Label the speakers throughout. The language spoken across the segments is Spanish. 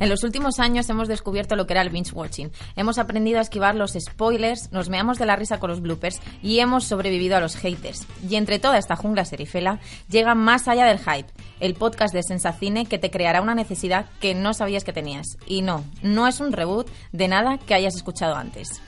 Speaker 1: En los últimos años hemos descubierto lo que era el binge watching. Hemos aprendido a esquivar los spoilers, nos meamos de la risa con los bloopers y hemos sobrevivido a los haters. Y entre toda esta jungla serifela llega Más allá del hype, el podcast de Sensacine que te creará una necesidad que no sabías que tenías. Y no, no es un reboot de nada que hayas escuchado antes.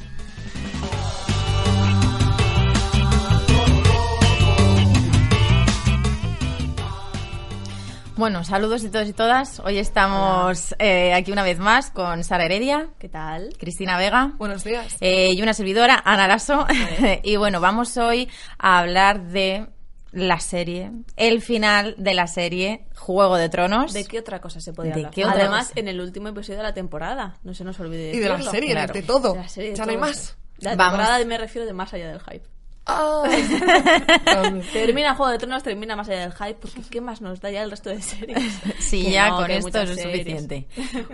Speaker 1: Bueno, saludos a todos y todas. Hoy estamos eh, aquí una vez más con Sara Heredia.
Speaker 2: ¿Qué tal?
Speaker 1: Cristina Vega.
Speaker 3: Buenos días.
Speaker 1: Eh, y una servidora, Ana Lasso. y bueno, vamos hoy a hablar de la serie, el final de la serie Juego de Tronos.
Speaker 2: ¿De qué otra cosa se podía
Speaker 1: ¿De
Speaker 2: hablar? Además,
Speaker 1: cosa?
Speaker 2: en el último episodio de la temporada. No se nos olvide
Speaker 3: Y de la serie,
Speaker 1: claro.
Speaker 3: de todo.
Speaker 2: De la serie, de
Speaker 3: ya no hay
Speaker 2: todo.
Speaker 3: más.
Speaker 2: La
Speaker 1: Vamos.
Speaker 2: temporada me refiero de más allá del hype. Termina Juego de Tronos, termina más allá del hype, porque ¿qué más nos da ya el resto de series?
Speaker 1: Sí,
Speaker 2: Que
Speaker 1: ya
Speaker 2: no,
Speaker 1: con esto es suficiente.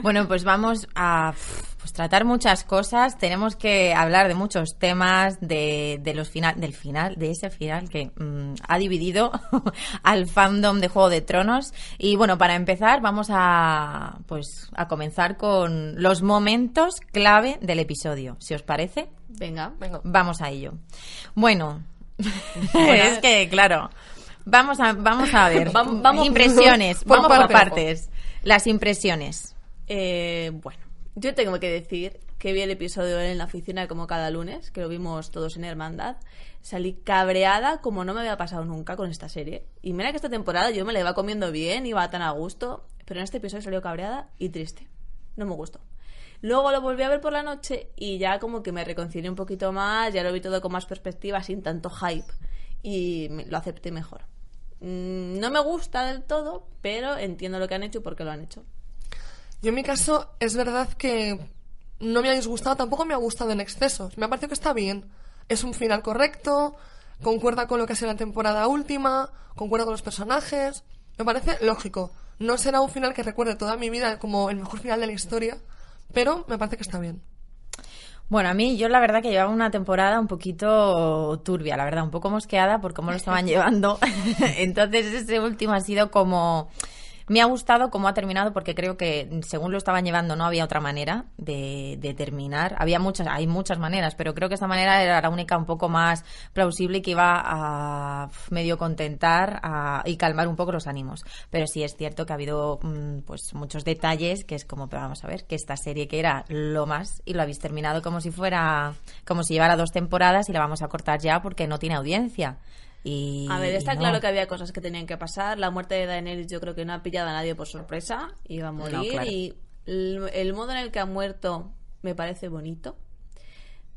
Speaker 1: Bueno, pues vamos a pues, tratar muchas cosas. Tenemos que hablar de muchos temas, de, de los final, del final, de ese final que mm, ha dividido al fandom de Juego de Tronos. Y bueno, para empezar, vamos a pues a comenzar con los momentos clave del episodio. Si os parece,
Speaker 2: Venga.
Speaker 3: Venga.
Speaker 1: vamos a ello. Bueno, es que claro. Vamos a, vamos a ver.
Speaker 2: Vam- vamos-
Speaker 1: impresiones.
Speaker 3: por
Speaker 1: vamos por
Speaker 3: partes.
Speaker 1: partes. Las impresiones.
Speaker 2: Eh, bueno, yo tengo que decir que vi el episodio en la oficina como cada lunes, que lo vimos todos en Hermandad. Salí cabreada como no me había pasado nunca con esta serie. Y mira que esta temporada yo me la iba comiendo bien, iba tan a gusto, pero en este episodio salió cabreada y triste. No me gustó. Luego lo volví a ver por la noche y ya como que me reconcilié un poquito más, ya lo vi todo con más perspectiva, sin tanto hype. Y lo acepté mejor. Mm, No me gusta del todo, pero entiendo lo que han hecho y por qué lo han hecho.
Speaker 3: Yo en mi caso es verdad que no me ha disgustado, tampoco me ha gustado en exceso. Me ha parecido que está bien. Es un final correcto, concuerda con lo que ha sido la temporada última, concuerda con los personajes. Me parece lógico. No será un final que recuerde toda mi vida como el mejor final de la historia, pero me parece que está bien.
Speaker 1: Bueno, a mí yo la verdad que llevaba una temporada un poquito turbia, la verdad, un poco mosqueada por cómo lo estaban llevando. Entonces ese último ha sido como... Me ha gustado cómo ha terminado porque creo que según lo estaban llevando no había otra manera de, de terminar. Había muchas, hay muchas maneras, pero creo que esta manera era la única un poco más plausible y que iba a medio contentar y calmar un poco los ánimos. Pero sí es cierto que ha habido mm, pues muchos detalles que es como, pero vamos a ver, que esta serie que era lo más y lo habéis terminado como si fuera, como si llevara dos temporadas y la vamos a cortar ya porque no tiene audiencia. Y,
Speaker 2: A ver, está
Speaker 1: no.
Speaker 2: claro que había cosas que tenían que pasar. La muerte de Daenerys yo creo que no ha pillado a nadie por sorpresa. Iba a morir.
Speaker 1: No, claro.
Speaker 2: Y el, el modo en el que ha muerto me parece bonito.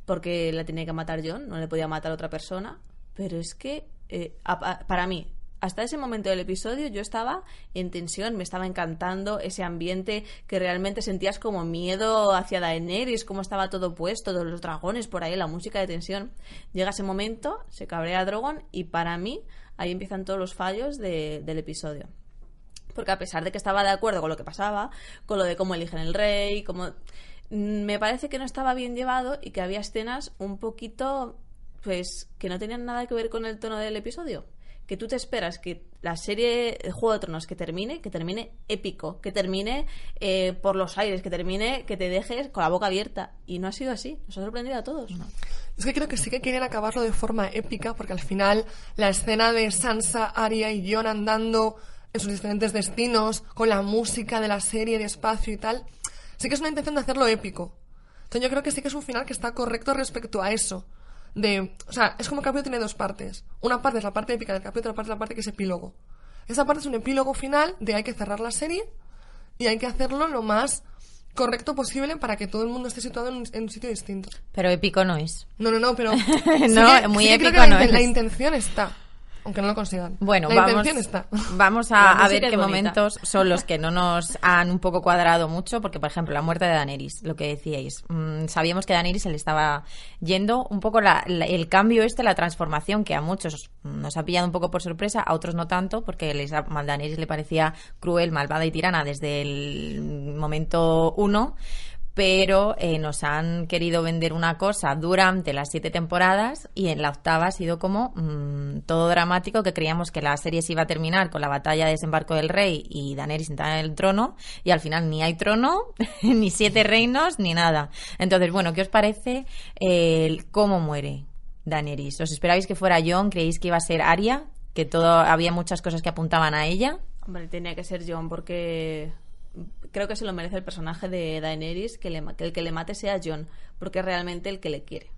Speaker 2: Porque la tenía que matar John, no le podía matar a otra persona. Pero es que, eh, a- a- para mí, hasta ese momento del episodio yo estaba en tensión, me estaba encantando ese ambiente que realmente sentías como miedo hacia Daenerys, cómo estaba todo puesto, todos los dragones por ahí, la música de tensión. Llega ese momento, se cabrea Drogon y para mí ahí empiezan todos los fallos de- del episodio. Porque a pesar de que estaba de acuerdo con lo que pasaba, con lo de cómo eligen el rey, como mm, me parece que no estaba bien llevado y que había escenas un poquito pues que no tenían nada que ver con el tono del episodio. Que tú te esperas que la serie Juego de Tronos que termine, que termine épico, que termine eh, por los aires, que termine, que te dejes con la boca abierta. Y no ha sido así. Nos ha sorprendido a todos.
Speaker 3: Es que creo que sí que querían acabarlo de forma épica, porque al final la escena de Sansa, Arya y Jon andando en sus diferentes destinos, con la música de la serie, de espacio y tal, sí que es una intención de hacerlo épico. Entonces yo creo que sí que es un final que está correcto respecto a eso. De, o sea, es como el capítulo tiene dos partes. Una parte es la parte épica del capítulo, otra parte es la parte que es epílogo. Esa parte es un epílogo final de hay que cerrar la serie y hay que hacerlo lo más correcto posible para que todo el mundo esté situado en un, en un sitio distinto.
Speaker 1: Pero épico no es.
Speaker 3: No, no, no, pero...
Speaker 1: No, muy
Speaker 3: sí que creo
Speaker 1: épico
Speaker 3: que
Speaker 1: no
Speaker 3: inten- la
Speaker 1: es.
Speaker 3: intención está. Aunque no lo consigan.
Speaker 1: Bueno,
Speaker 3: la
Speaker 1: vamos,
Speaker 3: está.
Speaker 1: vamos a, ver qué
Speaker 2: bonita.
Speaker 1: momentos son los que no nos han un poco cuadrado mucho, porque por ejemplo la muerte de Daenerys, lo que decíais, mm, sabíamos que Daenerys se le estaba yendo un poco la- la- el cambio este, la transformación que a muchos nos ha pillado un poco por sorpresa, a otros no tanto, porque les, a Daenerys le parecía cruel, malvada y tirana desde el momento uno pero eh, nos han querido vender una cosa durante las siete temporadas y en la octava ha sido como mm, todo dramático que creíamos que la serie se iba a terminar con la batalla de desembarco del rey y Daenerys sentada en el trono y al final ni hay trono, ni siete reinos, ni nada. Entonces, bueno, ¿qué os parece eh, el cómo muere Daenerys? ¿Os esperabais que fuera Jon? ¿Creéis que iba a ser Arya? Que todo había muchas cosas que apuntaban a ella.
Speaker 2: Hombre, tenía que ser John porque creo que se lo merece el personaje de Daenerys que, le, que el que le mate sea John, porque es realmente el que le quiere.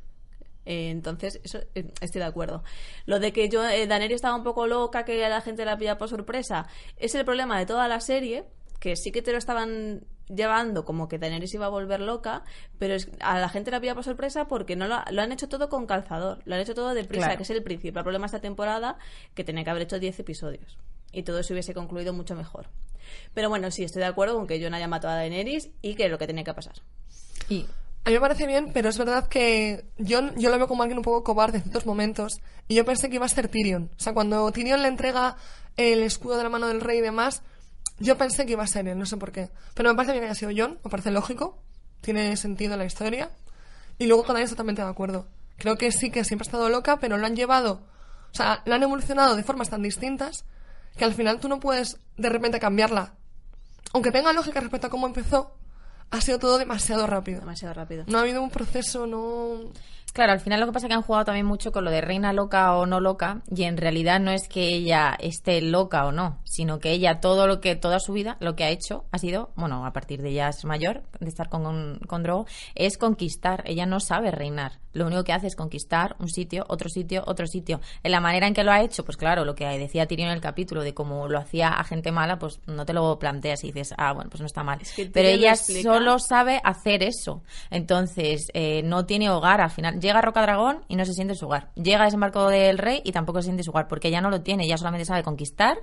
Speaker 2: Eh, entonces, eso eh, estoy de acuerdo. Lo de que yo, eh, Daenerys estaba un poco loca, que la gente la pilla por sorpresa, es el problema de toda la serie, que sí que te lo estaban llevando como que Daenerys iba a volver loca, pero es- a la gente la pilla por sorpresa porque no lo, lo han hecho todo con calzador, lo han hecho todo deprisa,
Speaker 1: Claro.
Speaker 2: que es el principal problema de esta temporada, que tenía que haber hecho 10 episodios y todo se hubiese concluido mucho mejor. Pero bueno, sí, estoy de acuerdo con que Jon haya matado a Daenerys y que es lo que tenía que pasar.
Speaker 1: Y
Speaker 3: A mí me parece bien, pero es verdad que yo, yo lo veo como alguien un poco cobarde en ciertos momentos. Y yo pensé que iba a ser Tyrion. O sea, cuando Tyrion le entrega el escudo de la mano del rey y demás, yo pensé que iba a ser él, no sé por qué. Pero me parece bien que haya sido Jon, me parece lógico. Tiene sentido en la historia. Y luego con él totalmente de acuerdo. Creo que sí que siempre ha estado loca, pero lo han llevado. O sea, la han evolucionado de formas tan distintas que al final tú no puedes de repente cambiarla. Aunque tenga lógica respecto a cómo empezó, ha sido todo demasiado rápido.
Speaker 2: Demasiado rápido.
Speaker 3: No ha habido un proceso, no.
Speaker 1: Claro, al final lo que pasa es que han jugado también mucho con lo de reina loca o no loca y en realidad no es que ella esté loca o no, sino que ella todo lo que toda su vida lo que ha hecho ha sido, bueno, a partir de ya es mayor, de estar con con Drogo, es conquistar. Ella no sabe reinar. Lo único que hace es conquistar un sitio, otro sitio, otro sitio. En la manera en que lo ha hecho, pues claro, lo que decía Tyrion en el capítulo de cómo lo hacía a gente mala, pues no te lo planteas y dices, ah, bueno, pues no está mal.
Speaker 2: Es que
Speaker 1: Pero ella solo sabe hacer eso. Entonces, eh, no tiene hogar al final. Llega a Rocadragón y no se siente en su hogar. Llega a desembarco del rey y tampoco se siente en su hogar, porque ella no lo tiene. Ella solamente sabe conquistar,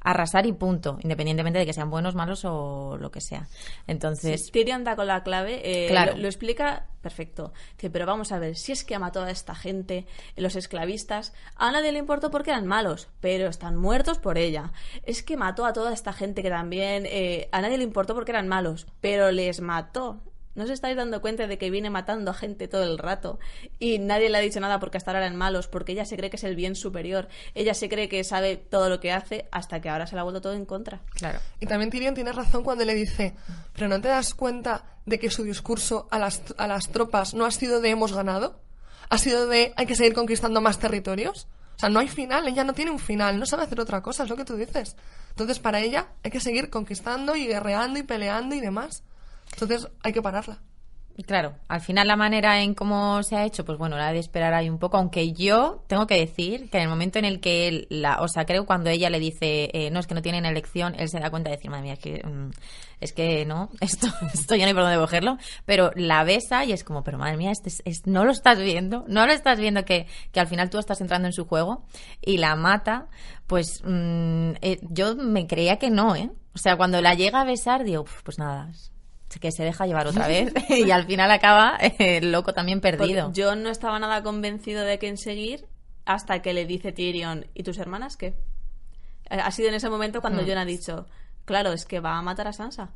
Speaker 1: arrasar y punto, independientemente de que sean buenos, malos o lo que sea. Entonces,
Speaker 2: Tyrion da con la clave, eh,
Speaker 1: Claro.
Speaker 2: lo, lo explica perfecto. Dice, pero vamos a ver, si es que ama a toda esta gente, los esclavistas, a nadie le importó porque eran malos, pero están muertos por ella. Es que mató a toda esta gente que también, eh, a nadie le importó porque eran malos, pero les mató. ¿No os estáis dando cuenta de que viene matando a gente todo el rato? Y nadie le ha dicho nada porque hasta ahora eran malos, porque ella se cree que es el bien superior. Ella se cree que sabe todo lo que hace hasta que ahora se le ha vuelto todo en contra.
Speaker 1: claro.
Speaker 3: Y también Tyrion tiene razón cuando le dice, pero ¿no te das cuenta de que su discurso a las, a las tropas no ha sido de hemos ganado? Ha sido de hay que seguir conquistando más territorios. O sea, no hay final, ella no tiene un final, no sabe hacer otra cosa, es lo que tú dices. Entonces, para ella hay que seguir conquistando y guerreando y peleando y demás. Entonces, hay que pararla.
Speaker 1: Claro, al final la manera en cómo se ha hecho, pues bueno, la de esperar ahí un poco, aunque yo tengo que decir que en el momento en el que él, la, o sea, creo cuando ella le dice, eh, no, es que no tienen elección, él se da cuenta de decir, madre mía, es que, mm, es que no, esto, esto ya no hay por dónde cogerlo, pero la besa y es como, pero madre mía, este es- es- no lo estás viendo, no lo estás viendo que, que al final tú estás entrando en su juego y la mata, pues mm, eh, yo me creía que no, ¿eh? O sea, cuando la llega a besar, digo, "Uf, pues nada, que se deja llevar otra vez y al final acaba eh, el loco también perdido.
Speaker 2: Porque John no estaba nada convencido de quién seguir hasta que le dice Tyrion, ¿y tus hermanas qué? Eh, Ha sido en ese momento cuando
Speaker 1: Mm.
Speaker 2: John ha dicho, claro, es que va a matar a Sansa.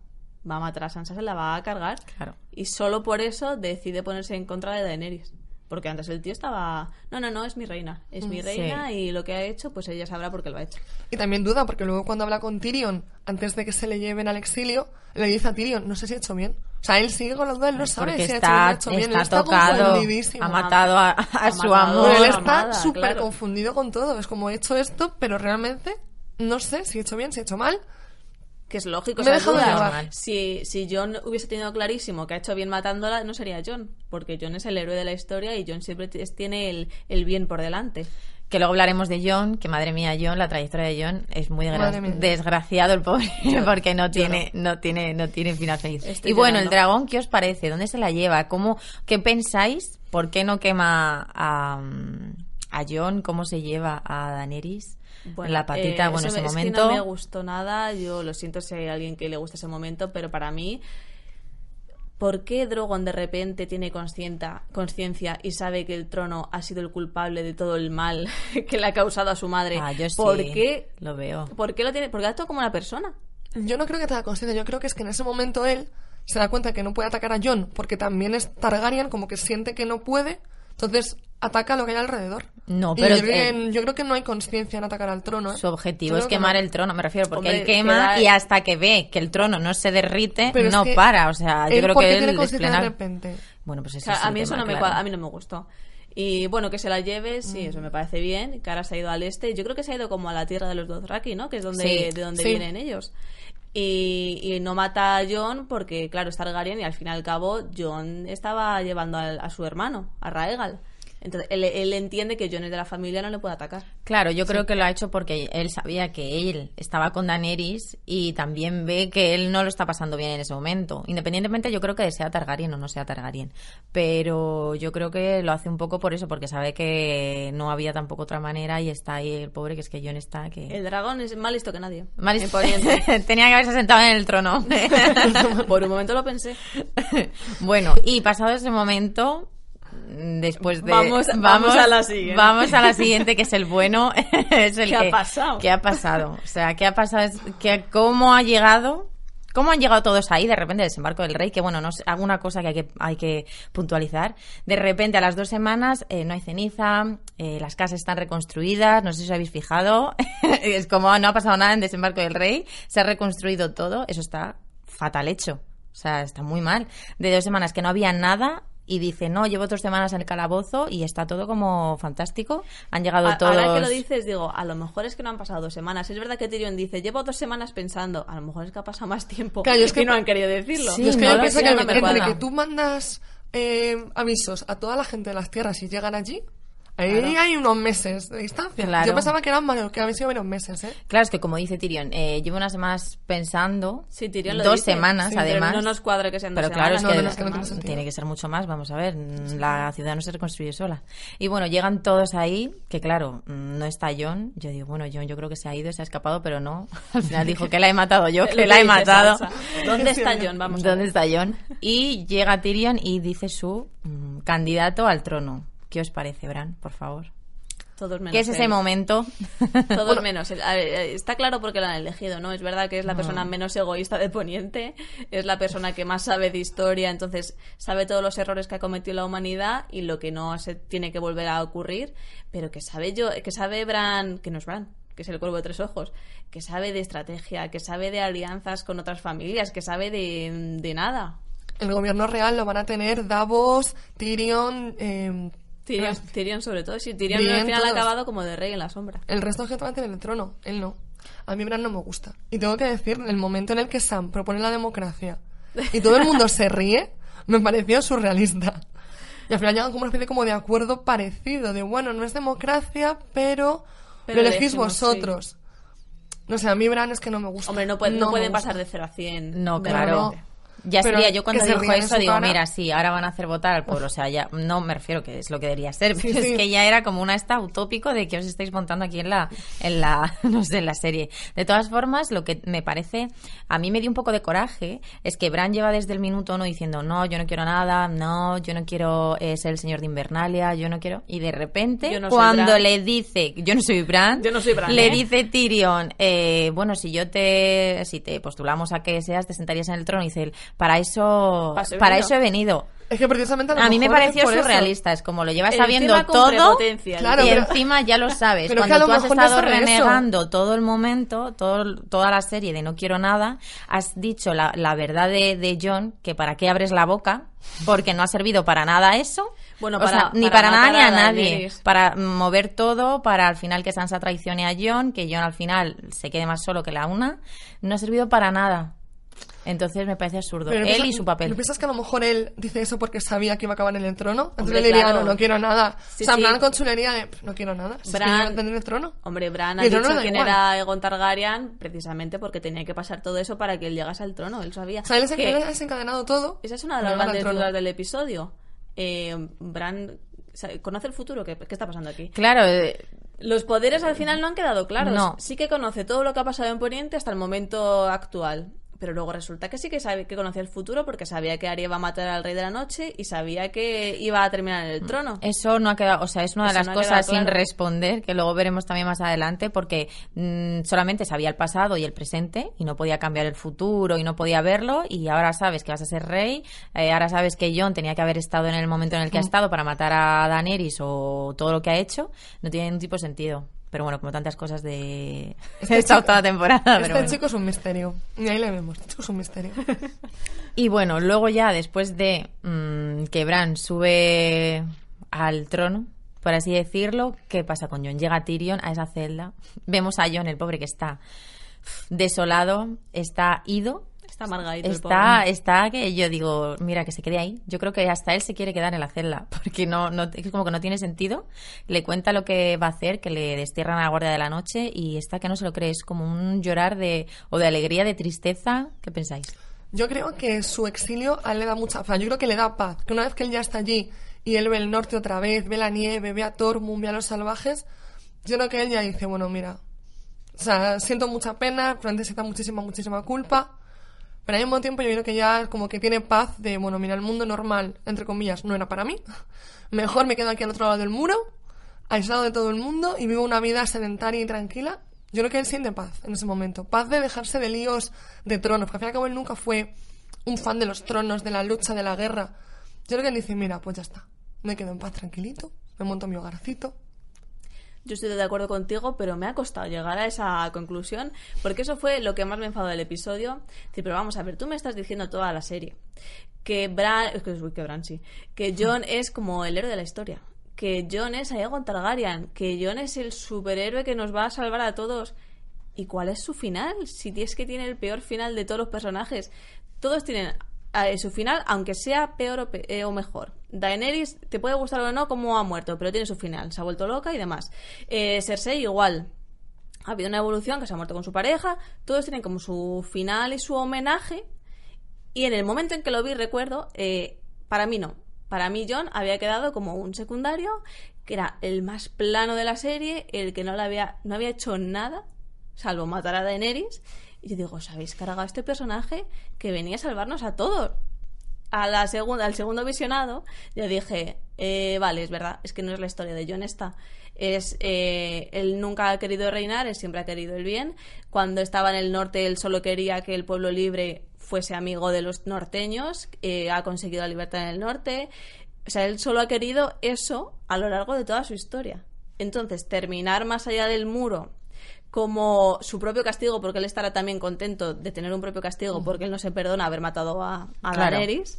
Speaker 2: Va a matar a Sansa, se la va a cargar.
Speaker 1: Claro.
Speaker 2: Y solo por eso decide ponerse en contra de Daenerys. Porque antes el tío estaba, no, no, no, es mi reina. Es mi reina
Speaker 1: sí.
Speaker 2: y lo que ha hecho, pues ella sabrá por qué lo ha hecho.
Speaker 3: Y también duda, porque luego cuando habla con Tyrion, antes de que se le lleven al exilio, le dice a Tyrion, no sé si he hecho bien. O sea, él sigue con la duda, él no sabe
Speaker 1: Porque
Speaker 3: si
Speaker 1: está,
Speaker 3: ha hecho bien, o ha hecho bien. Él
Speaker 1: está
Speaker 3: está
Speaker 1: tocado,
Speaker 3: confundidísimo.
Speaker 1: ha matado a, a
Speaker 2: Ha
Speaker 1: su
Speaker 2: matado.
Speaker 1: amor.
Speaker 3: Pero él está súper
Speaker 2: claro.
Speaker 3: confundido con todo. Es como he hecho esto, pero realmente no sé si he hecho bien, si he hecho mal.
Speaker 2: Que es lógico.
Speaker 3: Me he
Speaker 2: o sea,
Speaker 3: llevar.
Speaker 2: Si, si John hubiese tenido clarísimo que ha hecho bien matándola, no sería John, porque John es el héroe de la historia y John siempre tiene el, el bien por delante.
Speaker 1: Que luego hablaremos de John, que madre mía, John, la trayectoria de John es muy desgraciado el pobre, porque no
Speaker 2: yo
Speaker 1: tiene, no. tiene, no tiene final feliz.
Speaker 2: Estoy
Speaker 1: y bueno, el dragón, ¿qué os parece? ¿Dónde se la lleva? ¿Cómo, qué pensáis? ¿Por qué no quema a, a John? ¿Cómo se lleva a Daenerys? En la patita,
Speaker 2: eh,
Speaker 1: bueno, ese
Speaker 2: me- es que
Speaker 1: momento.
Speaker 2: no me gustó nada. Yo lo siento si hay alguien que le gusta ese momento, pero para mí, ¿por qué Drogon de repente tiene conciencia y sabe que el trono ha sido el culpable de todo el mal que le ha causado a su madre?
Speaker 1: Ah, yo sí,
Speaker 2: ¿Por qué?
Speaker 1: lo veo.
Speaker 2: ¿Por qué lo tiene? Porque actúa como una persona.
Speaker 3: Yo no creo que tenga conciencia, yo creo que es que en ese momento él se da cuenta que no puede atacar a John porque también es Targaryen, como que siente que no puede, entonces ataca lo que hay alrededor.
Speaker 1: No, pero,
Speaker 3: yo, creo que, yo creo que no hay conciencia en atacar al trono. ¿eh?
Speaker 1: Su objetivo es quemar
Speaker 3: no.
Speaker 1: el trono, me refiero, porque
Speaker 2: Hombre,
Speaker 1: él quema y hasta que ve que el trono no se derrite,
Speaker 3: Pero es
Speaker 1: no
Speaker 3: que
Speaker 1: para. O sea, yo creo
Speaker 3: ¿por
Speaker 1: que él
Speaker 3: tiene
Speaker 1: es
Speaker 3: de repente?
Speaker 1: Bueno, pues
Speaker 2: O
Speaker 1: eso
Speaker 2: sea,
Speaker 1: es
Speaker 2: a mí eso no me,
Speaker 1: claro.
Speaker 2: cua- a mí no me gustó. Y bueno, que se la lleve, sí, eso me parece bien. Que ahora se ha ido al este. Yo creo que se ha ido como a la tierra de los Dothraki, ¿no? Que es donde,
Speaker 1: Sí,
Speaker 2: de donde
Speaker 3: sí.
Speaker 2: vienen ellos. Y, y no mata a John porque, claro, es Targaryen y al fin y al cabo John estaba llevando al- a, su hermano, a Raegal. Entonces él, él entiende que John es de la familia, no le puede atacar.
Speaker 1: Claro, yo creo que lo ha hecho porque él sabía que él estaba con Daenerys y también ve que él no lo está pasando bien en ese momento. Independientemente, yo creo que sea Targaryen o no sea Targaryen. Pero yo creo que lo hace un poco por eso, porque sabe que no había tampoco otra manera y está ahí el pobre, que es que John está que...
Speaker 2: El dragón es más listo que nadie. En Poniente.
Speaker 1: Tenía que haberse sentado en el trono.
Speaker 2: Por un momento lo pensé.
Speaker 1: bueno, y pasado ese momento, después de...
Speaker 2: Vamos- vamos a la siguiente.
Speaker 1: Vamos a la siguiente, que es el bueno. es el
Speaker 2: ¿Qué
Speaker 1: que
Speaker 2: ha pasado?
Speaker 1: ¿Qué ha pasado? O sea, ¿qué ha pasado? Que, ¿Cómo ha llegado? ¿Cómo han llegado todos ahí de repente desembarco del rey? Que bueno, no sé, alguna cosa que hay que, hay que puntualizar. De repente a las dos semanas eh, no hay ceniza, eh, las casas están reconstruidas, no sé si os habéis fijado. es como no ha pasado nada en desembarco del rey, se ha reconstruido todo, eso está fatal hecho. O sea, está muy mal. De dos semanas que no había nada y dice, no, llevo dos semanas en el calabozo y está todo como fantástico. Han llegado
Speaker 2: A-
Speaker 1: todos...
Speaker 2: Ahora que lo dices, digo, a lo mejor es que no han pasado dos semanas. Es verdad que Tyrion dice, llevo dos semanas pensando. A lo mejor es que ha pasado más tiempo
Speaker 3: Claro, es que-
Speaker 2: no han querido decirlo.
Speaker 1: Sí,
Speaker 3: es que
Speaker 1: no
Speaker 3: yo pienso que
Speaker 1: no me
Speaker 3: entre
Speaker 1: cuadra.
Speaker 3: que tú mandas eh, avisos a toda la gente de las tierras y llegan allí, ahí
Speaker 2: Claro.
Speaker 3: hay unos meses de distancia.
Speaker 1: Claro.
Speaker 3: Yo pensaba que eran varios, que habían sido varios meses, ¿eh?
Speaker 1: Claro, es que como dice Tyrion, eh, llevo unas semanas pensando,
Speaker 2: Sí, Tyrion lo
Speaker 1: dos
Speaker 2: dice.
Speaker 1: semanas
Speaker 2: Sí, pero
Speaker 1: además.
Speaker 2: no nos cuadra que sean dos
Speaker 1: Pero claro, es
Speaker 2: semanas,
Speaker 1: que,
Speaker 3: no, no, es que no tiene
Speaker 1: que ser mucho más, vamos a ver, la ciudad no se reconstruye sola. Y bueno, llegan todos ahí, que claro, mm, no está John, yo digo, bueno, John yo creo que se ha ido, se ha escapado, pero no, al final dijo que la he matado yo, que la he matado.
Speaker 2: ¿Dónde está John? Vamos a
Speaker 1: ¿Dónde
Speaker 2: ver.
Speaker 1: está John? Y llega Tyrion y dice su mm, candidato al trono. ¿Qué os parece, Bran, por favor?
Speaker 2: Todos menos
Speaker 1: ¿Qué es ese
Speaker 2: él.
Speaker 1: momento?
Speaker 2: Todos menos. él. A ver, eh, está claro porque lo han elegido, ¿no? Es verdad que es la persona menos egoísta de Poniente, es la persona que más sabe de historia, entonces sabe todos los errores que ha cometido la humanidad y lo que no se tiene que volver a ocurrir, pero que sabe yo, que sabe Bran, que no es Bran, que es el cuervo de tres ojos, que sabe de estrategia, que sabe de alianzas con otras familias, que sabe de, de nada.
Speaker 3: El gobierno real lo van a tener Davos, Tyrion, eh,
Speaker 2: Tyrion, sobre todo, sí, Tyrion al final ha acabado como de rey en la sombra.
Speaker 3: el resto de gente va a tener el trono, él no. A mí Bran no me gusta. Y tengo que decir, el momento en el que Sam propone la democracia y todo el mundo se ríe, me pareció surrealista. Y al final llegan como una especie como de acuerdo parecido, de bueno, no es democracia, pero,
Speaker 2: Pero
Speaker 3: lo elegís vosotros. No sé, a mí Bran es que no me gusta.
Speaker 2: Hombre, no, puede- no pueden pasar de 0 a 100.
Speaker 1: No, claro. Ya sería yo cuando dijo eso, digo,
Speaker 3: cara.
Speaker 1: mira, sí, ahora van a hacer votar al pueblo. O sea, ya, no me refiero que es lo que debería ser, pero
Speaker 3: sí.
Speaker 1: es que ya era como una esta utópico de que os estáis montando aquí en la, en la, no sé, en la serie. De todas formas, lo que me parece, a mí me dio un poco de coraje, es que Bran lleva desde el minuto uno diciendo, no, yo no quiero nada, no, yo no quiero eh, ser el señor de Invernalia, yo no quiero. Y de repente,
Speaker 2: no
Speaker 1: cuando le dice, yo no soy Bran,
Speaker 2: Yo no soy Bran,
Speaker 1: le
Speaker 2: ¿eh?
Speaker 1: dice Tyrion, eh, bueno, si yo te, si te postulamos a que seas, te sentarías en el trono, y dice él, para eso,
Speaker 2: Para eso he
Speaker 1: para
Speaker 2: venido.
Speaker 1: eso he venido.
Speaker 3: Es que precisamente a, lo
Speaker 1: A mí me
Speaker 3: es
Speaker 1: pareció
Speaker 3: eso.
Speaker 1: surrealista, es como lo llevas
Speaker 2: Encima
Speaker 1: sabiendo todo
Speaker 3: Claro,
Speaker 1: y
Speaker 3: pero-
Speaker 1: encima ya lo sabes.
Speaker 3: Pero es que
Speaker 1: Cuando
Speaker 3: a lo
Speaker 1: tú has
Speaker 3: no
Speaker 1: estado
Speaker 3: es eso.
Speaker 1: renegando todo el momento, todo, toda la serie de no quiero nada, has dicho la, la verdad de, de John, que para qué abres la boca, porque no ha servido para nada eso.
Speaker 2: Bueno,
Speaker 1: O
Speaker 2: para-
Speaker 1: sea, ni
Speaker 2: para
Speaker 1: para nada ni a
Speaker 2: a
Speaker 1: nadie.
Speaker 2: Daenerys.
Speaker 1: Para mover todo, para al final que Sansa traicione a John, que John al final se quede más solo que la una. No ha servido para nada. Entonces me parece absurdo.
Speaker 3: Pero
Speaker 1: Él
Speaker 3: piensas-
Speaker 1: y su papel.
Speaker 3: ¿No piensas que a lo mejor él dice eso porque sabía que iba a acabar en el trono? Entonces
Speaker 2: Hombre,
Speaker 3: le diría,
Speaker 2: claro.
Speaker 3: no, no quiero nada.
Speaker 2: Sí,
Speaker 3: o sea, en
Speaker 2: sí.
Speaker 3: plan con chulería de, "Pff, no quiero nada. Si es que
Speaker 2: Bran-
Speaker 3: voy a tener el trono.
Speaker 2: Hombre, Bran ha dicho quién
Speaker 3: igual.
Speaker 2: era Egon Targaryen precisamente porque tenía que pasar todo eso para que él llegase al trono. Él sabía.
Speaker 3: O sea, él se
Speaker 2: que-
Speaker 3: él ha desencadenado todo.
Speaker 2: Esa es una de las grandes dudas del episodio. Eh, Bran ¿sabe- conoce el futuro. ¿Qué, qué está pasando aquí?
Speaker 1: Claro, eh,
Speaker 2: Los poderes al final no han quedado claros.
Speaker 1: No.
Speaker 2: Sí que conoce todo lo que ha pasado en Poniente hasta el momento actual. Pero luego resulta que sí que sabe que conocía el futuro porque sabía que Arya iba a matar al Rey de la Noche y sabía que iba a terminar en el trono.
Speaker 1: Eso no ha quedado, o sea, es una de
Speaker 2: Eso
Speaker 1: las
Speaker 2: no
Speaker 1: cosas sin
Speaker 2: claro.
Speaker 1: responder que luego veremos también más adelante porque mm, solamente sabía el pasado y el presente y no podía cambiar el futuro y no podía verlo y ahora sabes que vas a ser rey, eh, ahora sabes que John tenía que haber estado en el momento en el que ha estado para matar a Daenerys o todo lo que ha hecho, no tiene ningún tipo de sentido. Pero bueno, como tantas cosas de esta octava temporada.
Speaker 3: Este
Speaker 1: bueno.
Speaker 3: chico es un misterio. Y ahí le vemos. Este chico es un misterio.
Speaker 1: Y bueno, luego ya después de mm, que Bran sube al trono, por así decirlo, ¿qué pasa con Jon? Llega Tyrion a esa celda. Vemos a Jon, el pobre que está desolado, está ido.
Speaker 2: Está amargadito el
Speaker 1: Está,
Speaker 2: pobre.
Speaker 1: está que yo digo, mira, que se quede ahí. Yo creo que hasta él se quiere quedar en la celda, porque no, no, es como que no tiene sentido. Le cuenta lo que va a hacer, que le destierran a la guardia de la noche y está que no se lo cree. Es como un llorar de, o de alegría, de tristeza. ¿Qué pensáis?
Speaker 3: Yo creo que su exilio a él le da mucha... O sea, yo creo que le da paz. Que una vez que él ya está allí y él ve el norte otra vez, ve la nieve, ve a Tormund, ve a los salvajes, yo creo que él ya dice, bueno, mira... O sea, siento mucha pena, sienta muchísima, muchísima culpa, pero al mismo tiempo yo creo que ya como que tiene paz de, bueno, mira, el mundo normal, entre comillas, no era para mí. Mejor me quedo aquí al otro lado del muro, aislado de todo el mundo y vivo una vida sedentaria y tranquila. Yo creo que él siente paz en ese momento. Paz de dejarse de líos de tronos. Porque al fin y él nunca fue un fan de los tronos, de la lucha, de la guerra. Yo creo que él dice, mira, pues ya está. Me quedo en paz tranquilito. Me monto mi hogarcito.
Speaker 2: Yo estoy de acuerdo contigo, pero me ha costado llegar a esa conclusión, porque eso fue lo que más me enfadó del episodio. Sí, pero vamos a ver, tú me estás diciendo toda la serie que Bran, es que, uy, que Bran sí, que Jon es como el héroe de la historia, que Jon es Aegon Targaryen, que Jon es el superhéroe que nos va a salvar a todos. ¿Y cuál es su final? Si es que tiene el peor final de todos los personajes. Todos tienen su final, aunque sea peor o, pe- eh, o mejor. Daenerys, te puede gustar o no cómo ha muerto, pero tiene su final. Se ha vuelto loca y demás. Eh, Cersei, igual. Ha habido una evolución que se ha muerto con su pareja. Todos tienen como su final y su homenaje. Y en el momento en que lo vi, recuerdo, eh, para mí no. Para mí John había quedado como un secundario, que era el más plano de la serie, el que no, le había, no había hecho nada, salvo matar a Daenerys. Y yo digo, ¿os habéis cargado este personaje que venía a salvarnos a todos? A la segunda, al segundo visionado, yo dije, eh, vale, es verdad, es que no es la historia de John esta. Es, eh, él nunca ha querido reinar, él siempre ha querido el bien. Cuando estaba en el norte, él solo quería que el pueblo libre fuese amigo de los norteños, eh, ha conseguido la libertad en el norte. O sea, él solo ha querido eso a lo largo de toda su historia. Entonces, terminar más allá del muro como su propio castigo, porque él estará también contento de tener un propio castigo, porque él no se perdona haber matado a, a
Speaker 1: Claro.
Speaker 2: Daenerys.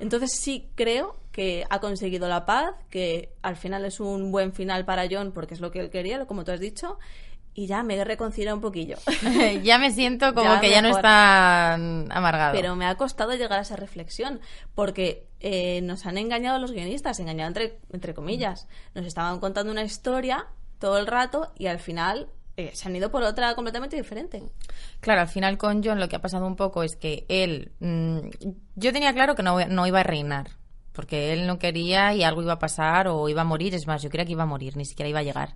Speaker 2: Entonces sí creo que ha conseguido la paz, que al final es un buen final para John, porque es lo que él quería, como tú has dicho, y ya me he reconciliado un poquillo.
Speaker 1: ya me siento como
Speaker 2: Ya
Speaker 1: que ya no está amargado.
Speaker 2: Pero me ha costado llegar a esa reflexión, porque eh, nos han engañado los guionistas, engañado entre, entre comillas. Nos estaban contando una historia todo el rato y al final eh, se han ido por otra completamente diferente.
Speaker 1: Claro, al final con John lo que ha pasado un poco es que él. mm, yo tenía claro que no, no iba a reinar. Porque él no quería y algo iba a pasar o iba a morir. Es más, yo creía que iba a morir, ni siquiera iba a llegar.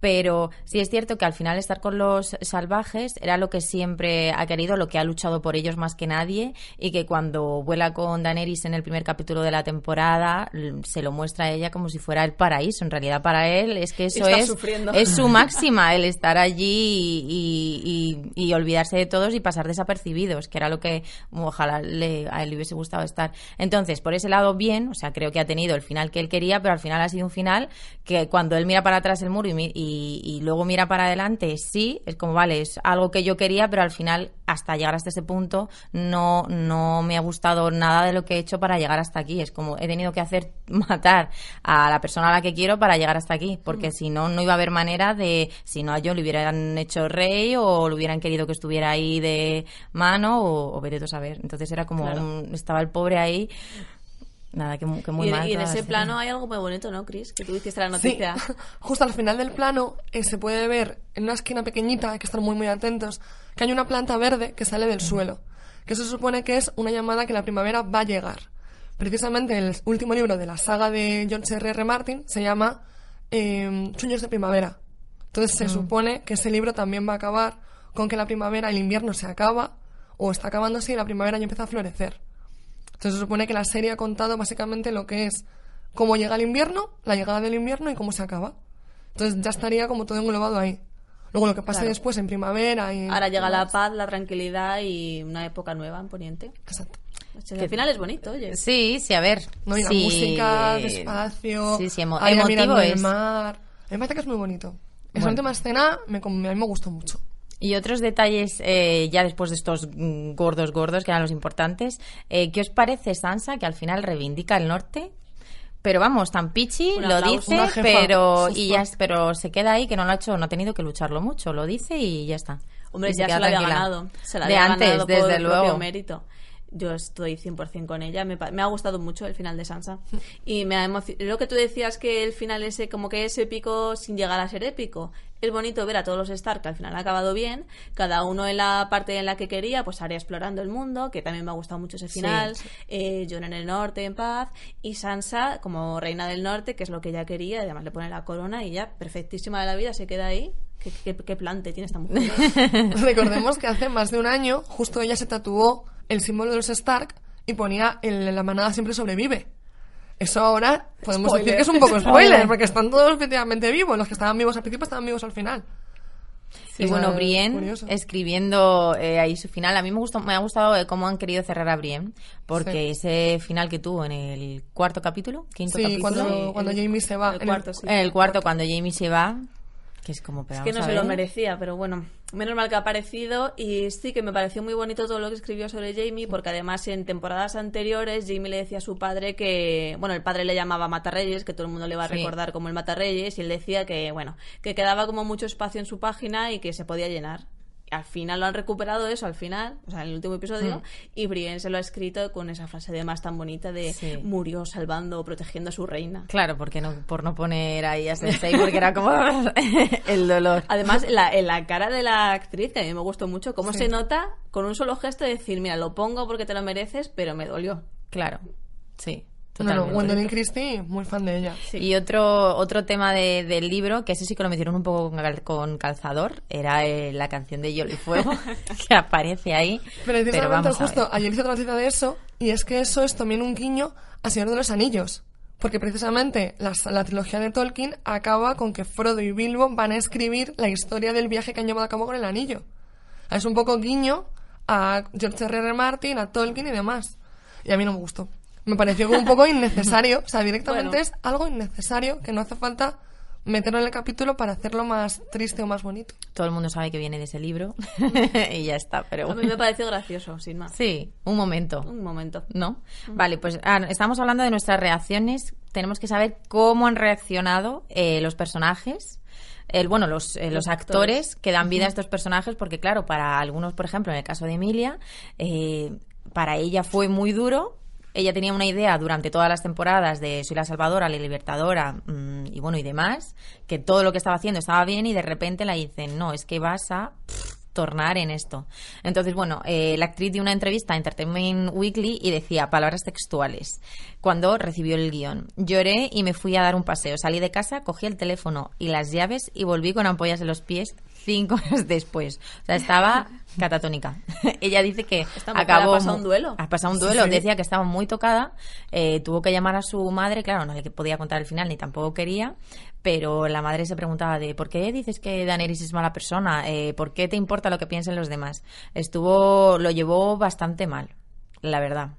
Speaker 1: Pero sí es cierto que al final estar con los salvajes era lo que siempre ha querido, lo que ha luchado por ellos más que nadie. Y que cuando vuela con Daenerys en el primer capítulo de la temporada, se lo muestra a ella como si fuera el paraíso. En realidad, para él es que eso
Speaker 2: Está
Speaker 1: es,
Speaker 2: sufriendo.
Speaker 1: es su máxima, el estar allí y, y- y- y olvidarse de todos y pasar desapercibidos, que era lo que ojalá le, a él le hubiese gustado estar. Entonces, por ese lado, bien, bien, o sea, creo que ha tenido el final que él quería, pero al final ha sido un final que cuando él mira para atrás el muro y, y- y luego mira para adelante, sí, es como, vale, es algo que yo quería, pero al final, hasta llegar hasta ese punto, no, no me ha gustado nada de lo que he hecho para llegar hasta aquí. Es como, he tenido que hacer matar a la persona a la que quiero para llegar hasta aquí, porque si no, no iba a haber manera de, si no a John le hubieran hecho rey o le hubieran querido que estuviera ahí de mano o, o vete tú a saber. Entonces era como,
Speaker 2: Claro.
Speaker 1: un- estaba el pobre ahí, nada, que, mu- que muy
Speaker 2: y,
Speaker 1: mal.
Speaker 2: y en ese plano hay algo muy bonito, ¿no, Chris? Que tú hiciste la
Speaker 3: Sí,
Speaker 2: noticia.
Speaker 3: justo al final del plano eh, se puede ver en una esquina pequeñita, hay que estar muy muy atentos, que hay una planta verde que sale del suelo, que eso se supone que es una llamada que la primavera va a llegar. Precisamente el último libro de la saga de George R. R. Martin se llama eh, Sueños de primavera. Entonces se supone que ese libro también va a acabar con que la primavera, el invierno se acaba o está acabándose y la primavera ya empieza a florecer. Entonces se supone que la serie ha contado básicamente lo que es cómo llega el invierno, la llegada del invierno y cómo se acaba. Entonces ya estaría como todo englobado ahí. Luego lo que pase
Speaker 2: Claro.
Speaker 3: después en primavera y...
Speaker 2: Ahora llega la paz, la tranquilidad y una época nueva en Poniente.
Speaker 3: Exacto.
Speaker 2: Sea, al final es bonito, oye.
Speaker 1: Sí, sí, a ver.
Speaker 3: No, y la
Speaker 1: sí.
Speaker 3: música, despacio,
Speaker 1: Sí, sí, emo- emotivo
Speaker 3: mirando el
Speaker 1: es.
Speaker 3: mar. Me parece que es muy bonito. Esa
Speaker 1: Bueno.
Speaker 3: última escena me, a mí me gustó mucho.
Speaker 1: Y otros detalles, eh, ya después de estos gordos gordos, que eran los importantes, eh, ¿qué os parece Sansa, que al final reivindica el norte? Pero vamos, tan pichi, lo dice, pero y ya, pero se queda ahí, que no lo ha hecho, no ha tenido que lucharlo mucho, lo dice y ya está.
Speaker 2: Hombre,
Speaker 1: Y
Speaker 2: ya
Speaker 1: queda
Speaker 2: se la había ganado. Se la
Speaker 1: de
Speaker 2: había
Speaker 1: antes,
Speaker 2: ganado por
Speaker 1: desde
Speaker 2: propio
Speaker 1: luego.
Speaker 2: mérito. Yo estoy 100% con ella. Me, pa- me ha gustado mucho el final de Sansa. Y me ha Lo que tú decías que el final ese, como que es épico sin llegar a ser épico. Es bonito ver a todos los Stark que al final ha acabado bien. Cada uno en la parte en la que quería, pues Arya explorando el mundo, que también me ha gustado mucho ese final. Eh, Jon en el norte, en paz. Y Sansa como reina del norte, que es lo que ella quería. Y además le pone la corona y ya, perfectísima de la vida, se queda ahí. ¿Qué, qué, qué plante tiene esta mujer?
Speaker 3: Recordemos que hace más de un año justo ella se tatuó el símbolo de los Stark y ponía el, la manada siempre sobrevive. Eso ahora podemos
Speaker 2: Spoiler.
Speaker 3: decir que es un poco spoiler, porque están todos efectivamente vivos. Los que estaban vivos al principio estaban vivos al final.
Speaker 1: Y
Speaker 3: O sea,
Speaker 1: bueno, Brienne
Speaker 3: curioso.
Speaker 1: escribiendo eh, ahí su final. A mí me gustó, me ha gustado eh, cómo han querido cerrar a Brienne, porque ese final que tuvo en el cuarto capítulo, quinto
Speaker 3: Sí,
Speaker 1: capítulo,
Speaker 3: cuando,
Speaker 2: Sí,
Speaker 3: cuando Jamie se va.
Speaker 2: el
Speaker 3: en
Speaker 2: cuarto, sí.
Speaker 1: en el cuarto cuando Jamie se va, que es como, pero
Speaker 2: Es que no se lo merecía, pero bueno, menos mal que ha aparecido y sí que me pareció muy bonito todo lo que escribió sobre Jamie, porque además en temporadas anteriores Jamie le decía a su padre que, bueno, el padre le llamaba Matarreyes, que todo el mundo le va a
Speaker 1: Sí.
Speaker 2: recordar como el Matarreyes, y él decía que, bueno, que quedaba como mucho espacio en su página y que se podía llenar. Al final lo han recuperado eso, al final, o sea, en el último episodio,
Speaker 1: Mm.
Speaker 2: y Brienne se lo ha escrito con esa frase de más tan bonita de
Speaker 1: Sí.
Speaker 2: murió salvando, protegiendo a su reina.
Speaker 1: Claro, porque no, por no poner ahí a Sensei, porque era como el dolor.
Speaker 2: Además, la, en la cara de la actriz, que a mí me gustó mucho, cómo
Speaker 3: Sí.
Speaker 2: se nota con un solo gesto de decir, mira, lo pongo porque te lo mereces, pero me dolió.
Speaker 1: Claro, sí.
Speaker 3: No, no,
Speaker 1: Totalmente.
Speaker 3: Gwendolyn Christie, muy fan de ella.
Speaker 1: Y otro, otro tema de- del libro, que ese sí que lo metieron un poco con, cal- con calzador, era eh, la canción de Hielo y Fuego, que aparece ahí. Pero
Speaker 3: Precisamente
Speaker 1: vamos a
Speaker 3: justo
Speaker 1: ver.
Speaker 3: ayer hice otra cita de eso, y es que eso es también un guiño a Señor de los Anillos. Porque precisamente la, la trilogía de Tolkien acaba con que Frodo y Bilbo van a escribir la historia del viaje que han llevado a cabo con el anillo. Es un poco guiño a George R. R. Martin, a Tolkien y demás. Y a mí no me gustó. Me pareció como un poco innecesario. O sea, directamente
Speaker 2: Bueno.
Speaker 3: es algo innecesario que no hace falta meterlo en el capítulo para hacerlo más triste o más bonito.
Speaker 1: Todo el mundo sabe que viene de ese libro y ya está, pero
Speaker 2: A mí me pareció gracioso, sin más.
Speaker 1: Sí, un momento.
Speaker 2: Un momento.
Speaker 1: ¿No? Vale, pues ah, estamos hablando de nuestras reacciones. Tenemos que saber cómo han reaccionado eh, los personajes. El, bueno, los, eh, los
Speaker 2: Los
Speaker 1: actores
Speaker 2: actores.
Speaker 1: que dan vida a estos personajes, porque claro, para algunos, por ejemplo, en el caso de Emilia, eh, para ella fue muy duro. Ella tenía una idea durante todas las temporadas de soy la salvadora, la libertadora mm, y bueno y demás, que todo lo que estaba haciendo estaba bien y de repente la dicen, no, es que vas a tornar en esto. Entonces, bueno, eh, la actriz dio una entrevista a Entertainment Weekly y decía palabras textuales cuando recibió el guion. Lloré y me fui a dar un paseo. Salí de casa, cogí el teléfono y las llaves y volví con ampollas en los pies cinco horas después. O sea, estaba catatónica. Ella dice que
Speaker 2: Esta
Speaker 1: acabó...
Speaker 2: ha pasado un duelo.
Speaker 1: Ha pasado un
Speaker 3: Sí,
Speaker 1: duelo.
Speaker 3: sí.
Speaker 1: Decía que estaba muy tocada. eh, tuvo que llamar a su madre. Claro, no le podía contar el final ni tampoco quería. Pero la madre se preguntaba de ¿por qué dices que Daenerys es mala persona? Eh, ¿Por qué te importa lo que piensen los demás? Estuvo... Lo llevó bastante mal, la verdad.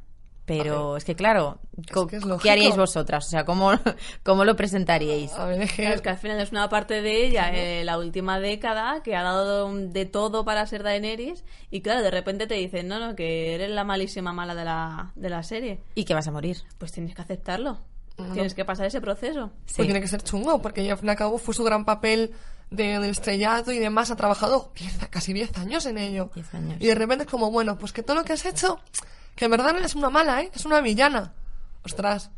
Speaker 1: Pero es que, claro, co-
Speaker 3: que es
Speaker 1: ¿qué haríais vosotras? O sea, ¿cómo, cómo lo presentaríais?
Speaker 3: A ver, es que-
Speaker 2: Claro, es que al final es una parte de ella, eh, la última década, que ha dado de todo para ser Daenerys, y claro, de repente te dicen, no, no, que eres la malísima mala de la, de la serie.
Speaker 1: Y que vas a morir.
Speaker 2: Pues tienes que aceptarlo. Tienes que pasar ese proceso.
Speaker 1: Sí.
Speaker 3: Pues tiene que ser chungo, porque ella al fin y al cabo fue su gran papel de, del estrellato y demás. Ha trabajado 10 casi 10 años en ello.
Speaker 1: 10 años.
Speaker 3: Y de repente es como, bueno, pues que todo lo que has hecho, que en verdad no es una mala, ¿eh? Es una villana. Ostras.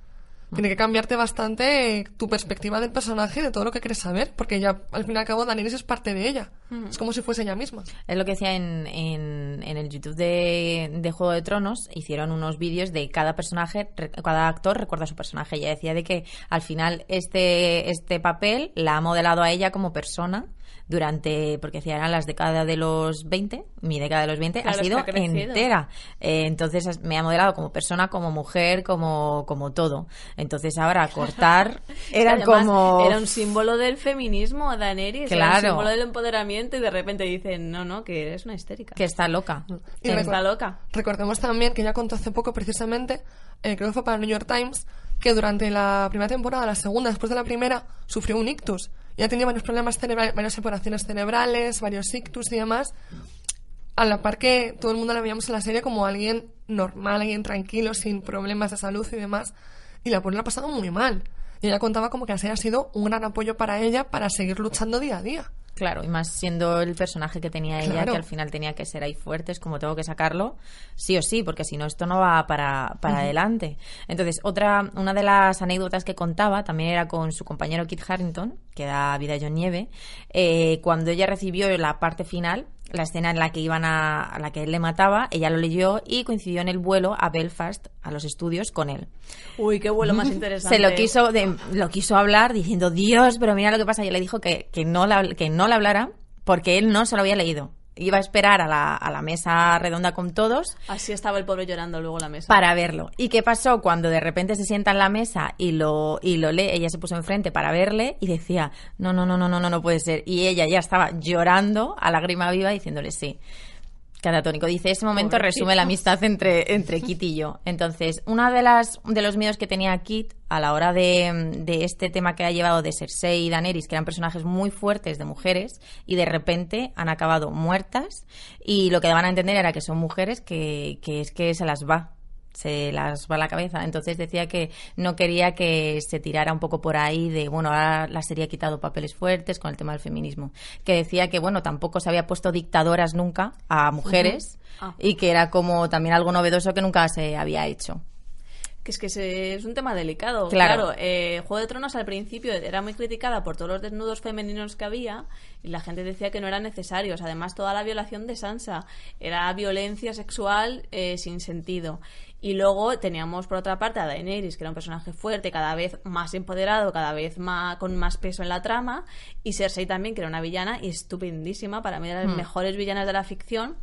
Speaker 3: Tiene que cambiarte bastante eh, tu perspectiva del personaje y de todo lo que quieres saber, porque ya al fin y al cabo Daenerys es parte de ella. Es como si fuese ella misma.
Speaker 1: Es lo que decía en, en, en el YouTube de, de Juego de Tronos. Hicieron unos vídeos de cada personaje, cada actor recuerda a su personaje. Ella decía de que al final este, este papel la ha modelado a ella como persona durante, porque decía, eran las décadas de los 20, mi década de los 20
Speaker 2: Claro,
Speaker 1: ha sido entera. Eh, entonces me ha modelado como persona, como mujer, como, como todo. Entonces ahora cortar era
Speaker 2: Además,
Speaker 1: como...
Speaker 2: Era un símbolo del feminismo, Daenerys. Era
Speaker 1: Claro.
Speaker 2: un símbolo del empoderamiento, y de repente dicen, no, no, que eres una histérica.
Speaker 1: que está loca.
Speaker 3: Y
Speaker 2: que está loca.
Speaker 3: Recordemos también que ya contó hace poco precisamente, eh, creo que fue para el New York Times, que durante la primera temporada, la segunda, después de la primera, sufrió un ictus. Ya tenía varios problemas cerebrales, varias separaciones cerebrales, varios ictus y demás. A la par que todo el mundo la veíamos en la serie como alguien normal, alguien tranquilo, sin problemas de salud y demás. Y la pobre la ha pasado muy mal. Y ella contaba como que la serie ha sido un gran apoyo para ella para seguir luchando día a día.
Speaker 1: Claro, y más siendo el personaje que tenía ella,
Speaker 3: Claro.
Speaker 1: que al final tenía que ser ahí fuerte, es como tengo que sacarlo, sí o sí, porque si no esto no va para, para adelante. Entonces, otra, una de las anécdotas que contaba también era con su compañero Kit Harrington, que da vida a John Nieve, eh, cuando ella recibió la parte final, la escena en la que iban a, a la que él le mataba, ella lo leyó y coincidió en el vuelo a Belfast, a los estudios, con él.
Speaker 2: Uy, qué vuelo más interesante.
Speaker 1: Se lo quiso, de- lo quiso hablar diciendo, Dios, pero mira lo que pasa. Y le dijo que, que, no la, que no le hablara porque él no se lo había leído. Iba a esperar a la, a la mesa redonda con todos
Speaker 2: Así estaba el pobre llorando luego la mesa.
Speaker 1: para verlo. ¿Y qué pasó cuando de repente se sienta en la mesa y lo, y lo lee? Ella se puso enfrente para verle y decía, no, no, no, no, no, no, no puede ser. Y ella ya estaba llorando a lágrima viva diciéndole sí. Catatónico. Dice, ese momento
Speaker 2: Pobrecito.
Speaker 1: resume la amistad entre, entre Kit y yo. Entonces, una de las de los miedos que tenía Kit a la hora de, de este tema que ha llevado de Cersei y Daenerys, que eran personajes muy fuertes de mujeres, y de repente han acabado muertas, y lo que daban a entender era que son mujeres que, que es que se las va se las va la cabeza. Entonces decía que no quería que se tirara un poco por ahí de, bueno, ahora la serie ha quitado papeles fuertes con el tema del feminismo. Que decía que, bueno, tampoco se había puesto dictadoras nunca a mujeres
Speaker 2: Ah.
Speaker 1: y que era como también algo novedoso que nunca se había hecho.
Speaker 2: Que es que es un tema delicado.
Speaker 1: Claro.
Speaker 2: Claro, eh, Juego de Tronos al principio era muy criticada por todos los desnudos femeninos que había y la gente decía que no eran necesarios. Además, toda la violación de Sansa era violencia sexual eh, sin sentido. Y luego teníamos por otra parte a Daenerys, que era un personaje fuerte, cada vez más empoderado, cada vez más, con más peso en la trama. Y Cersei también, que era una villana y estupendísima, para mí de las mejores villanas de la ficción.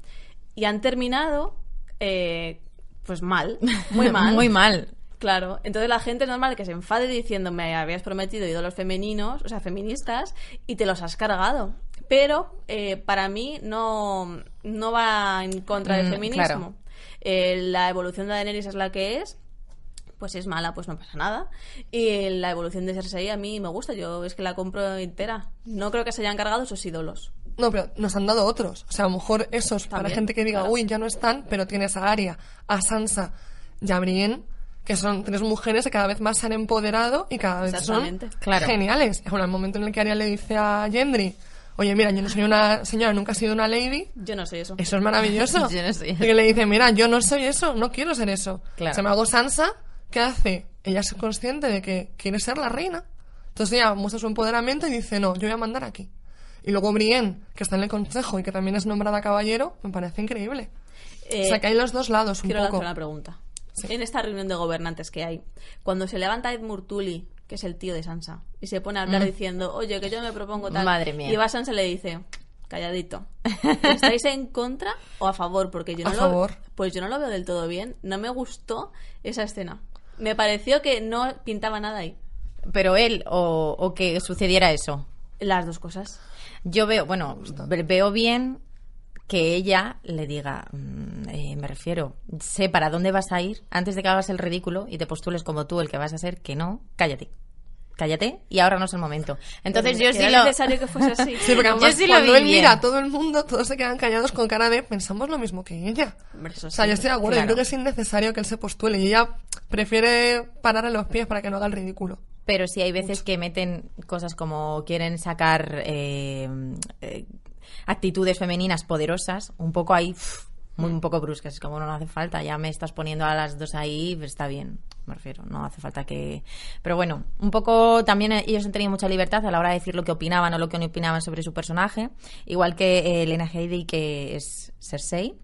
Speaker 2: Y han terminado, eh, pues mal, muy mal.
Speaker 1: Muy mal.
Speaker 2: Claro, entonces la gente es normal que se enfade diciendo me habías prometido ídolos femeninos, o sea, feministas, y te los has cargado. Pero eh, para mí no, no va en contra del
Speaker 1: Mm,
Speaker 2: feminismo.
Speaker 1: claro.
Speaker 2: Eh, la evolución de Daenerys es la que es, pues es mala, pues no pasa nada. Y la evolución de Cersei a mí me gusta, yo es que la compro entera. No creo que se hayan cargado esos ídolos.
Speaker 3: No, pero nos han dado otros. O sea, a lo mejor esos para gente que diga,
Speaker 2: claro.
Speaker 3: uy, ya no están, pero tienes a Arya, a Sansa y a Brienne, que son tres mujeres que cada vez más se han empoderado y cada vez son.
Speaker 1: Claro.
Speaker 3: geniales. Bueno, el momento en el que Arya le dice a Gendry, oye, mira, yo no soy una señora, nunca he sido una lady,
Speaker 2: Yo no soy eso.
Speaker 3: eso es maravilloso.
Speaker 1: Yo no soy
Speaker 3: Y que le dice, mira, yo no soy eso, no quiero ser eso.
Speaker 1: Claro.
Speaker 3: Se me hago Sansa, ¿qué hace? Ella es consciente de que quiere ser la reina. Entonces ella muestra su empoderamiento y dice, no, yo voy a mandar aquí. Y luego Brienne, que está en el consejo y que también es nombrada caballero, me parece increíble.
Speaker 2: Eh,
Speaker 3: o sea, que hay los dos lados un
Speaker 2: Quiero
Speaker 3: poco.
Speaker 2: lanzar una pregunta.
Speaker 3: Sí.
Speaker 2: En esta reunión de gobernantes que hay, cuando se levanta Ed Murtuli, que es el tío de Sansa, y se pone a hablar diciendo, oye, que yo me propongo tal.
Speaker 1: Mm. Madre mía.
Speaker 2: Y va Sansa y le dice, calladito. ¿Estáis en contra o a favor? Porque yo no
Speaker 3: A
Speaker 2: lo
Speaker 3: favor.
Speaker 2: Pues yo no lo veo del todo bien. No me gustó esa escena. Me pareció que no pintaba nada ahí.
Speaker 1: Pero él, o, o que sucediera eso.
Speaker 2: Las dos cosas.
Speaker 1: Yo veo, bueno, ve- veo bien que ella le diga, mm, eh, me refiero, sé para dónde vas a ir antes de que hagas el ridículo y te postules como tú el que vas a ser, que no, cállate. Cállate y ahora no es el momento. Entonces yo sí
Speaker 2: Era
Speaker 1: lo...
Speaker 2: necesario que fuese así.
Speaker 3: Sí, porque además
Speaker 1: sí lo
Speaker 3: cuando él mira a todo el mundo, todos se quedan callados con cara de pensamos lo mismo que ella.
Speaker 2: Eso
Speaker 3: O sea,
Speaker 2: sí.
Speaker 3: yo estoy de acuerdo,
Speaker 1: claro.
Speaker 3: yo creo que es innecesario que él se postule y ella prefiere parar en los pies para que no haga el ridículo.
Speaker 1: Pero sí hay veces que meten cosas como quieren sacar eh, eh, actitudes femeninas poderosas, un poco ahí, uf, muy un poco bruscas. Es como no, no hace falta, ya me estás poniendo a las dos ahí, está bien, me refiero, no hace falta que... Pero bueno, un poco también ellos han tenido mucha libertad a la hora de decir lo que opinaban o lo que no opinaban sobre su personaje, igual que eh, Lena Headey, que es Cersei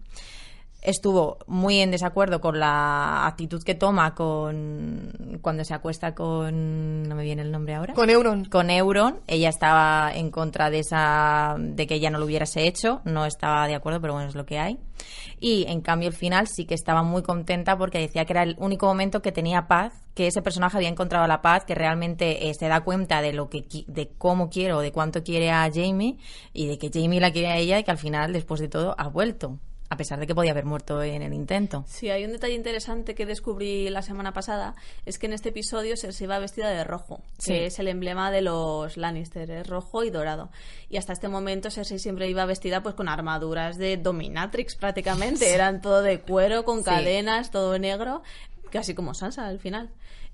Speaker 1: estuvo muy en desacuerdo con la actitud que toma con cuando se acuesta con no me viene el nombre ahora.
Speaker 3: Con Euron.
Speaker 1: con Euron. Ella estaba en contra de esa de que ella no lo hubiese hecho. No estaba de acuerdo pero bueno es lo que hay. Y en cambio el final sí que estaba muy contenta porque decía que era el único momento que tenía paz que ese personaje había encontrado la paz que realmente eh, se da cuenta de lo que de cómo quiere o de cuánto quiere a Jamie y de que Jamie la quiere a ella y que al final después de todo ha vuelto a pesar de que podía haber muerto en el intento
Speaker 2: Sí, hay un detalle interesante que descubrí la semana pasada, es que en este episodio Cersei va vestida de rojo,
Speaker 1: Sí.
Speaker 2: que es el emblema de los Lannister, es rojo y dorado. Y hasta este momento Cersei siempre iba vestida pues con armaduras de dominatrix prácticamente, eran todo de cuero, con
Speaker 1: Sí.
Speaker 2: cadenas, todo negro, casi como Sansa al final.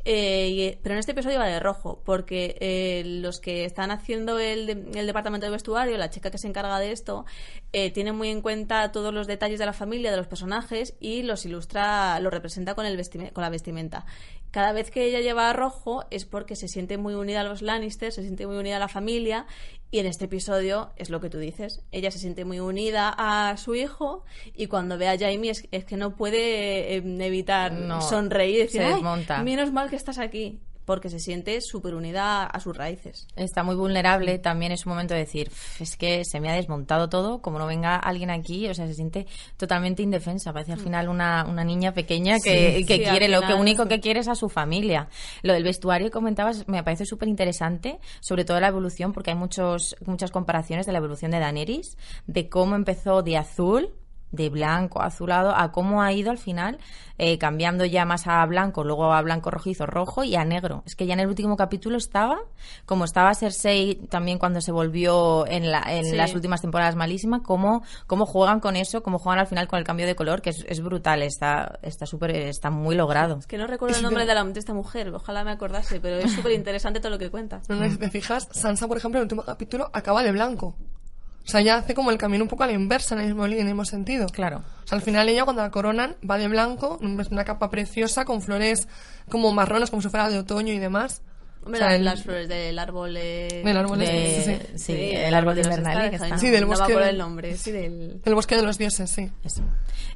Speaker 2: Eh, y- pero en este episodio va de rojo, porque eh, los que están haciendo el, el departamento de vestuario, la chica que se encarga de esto, eh, tiene muy en cuenta todos los detalles de la familia, de los personajes y los ilustra, los representa con, el con la vestimenta. Cada vez que ella lleva rojo es porque se siente muy unida a los Lannister, se siente muy unida a la familia y en este episodio es lo que tú dices. Ella se siente muy unida a su hijo y cuando ve a Jaime es, es que no puede eh, evitar
Speaker 1: No,
Speaker 2: sonreír y decir, "Ay,
Speaker 1: desmonta".
Speaker 2: menos mal que estás aquí, porque se siente súper unida a sus raíces.
Speaker 1: está muy vulnerable, también es un momento de decir, "Pf, es que se me ha desmontado todo, como no venga alguien aquí, o sea, se siente totalmente indefensa, parece al final una, una niña pequeña que,
Speaker 2: Sí,
Speaker 1: que
Speaker 2: sí,
Speaker 1: quiere, lo que único que quiere es a su familia. Lo del vestuario que comentabas me parece súper interesante, sobre todo la evolución, porque hay muchos, muchas comparaciones de la evolución de Daenerys, de cómo empezó de azul, de blanco, azulado, a cómo ha ido al final eh, cambiando ya más a blanco, luego a blanco rojizo, rojo y a negro. Es que ya en el último capítulo estaba, como estaba Cersei también cuando se volvió en, la, en
Speaker 2: Sí.
Speaker 1: las últimas temporadas malísima, cómo, cómo juegan con eso, cómo juegan al final con el cambio de color, que es, es brutal, está está súper, está muy logrado.
Speaker 2: Es que no recuerdo el nombre de, la, de esta mujer, ojalá me acordase, pero es súper interesante todo lo que cuenta.
Speaker 3: No, no, si te fijas, Sansa, por ejemplo, en el último capítulo acaba de blanco. O sea, ella hace como el camino un poco a la inversa en el mismo, en el mismo sentido.
Speaker 1: Claro.
Speaker 3: O sea, al final ella cuando la coronan va de blanco, es una capa preciosa con flores como marrones, como si fuera de otoño y demás.
Speaker 2: Hombre,
Speaker 3: O sea,
Speaker 2: las,
Speaker 3: el-
Speaker 2: las flores del árbol... eh,
Speaker 3: Del árbol
Speaker 1: De-
Speaker 3: sí, sí.
Speaker 1: sí, el árbol de que
Speaker 2: Stark,
Speaker 1: está.
Speaker 3: Sí, del
Speaker 2: no
Speaker 3: bosque de-
Speaker 2: el nombre, sí, del...
Speaker 3: El bosque de los dioses, sí.
Speaker 1: Eso.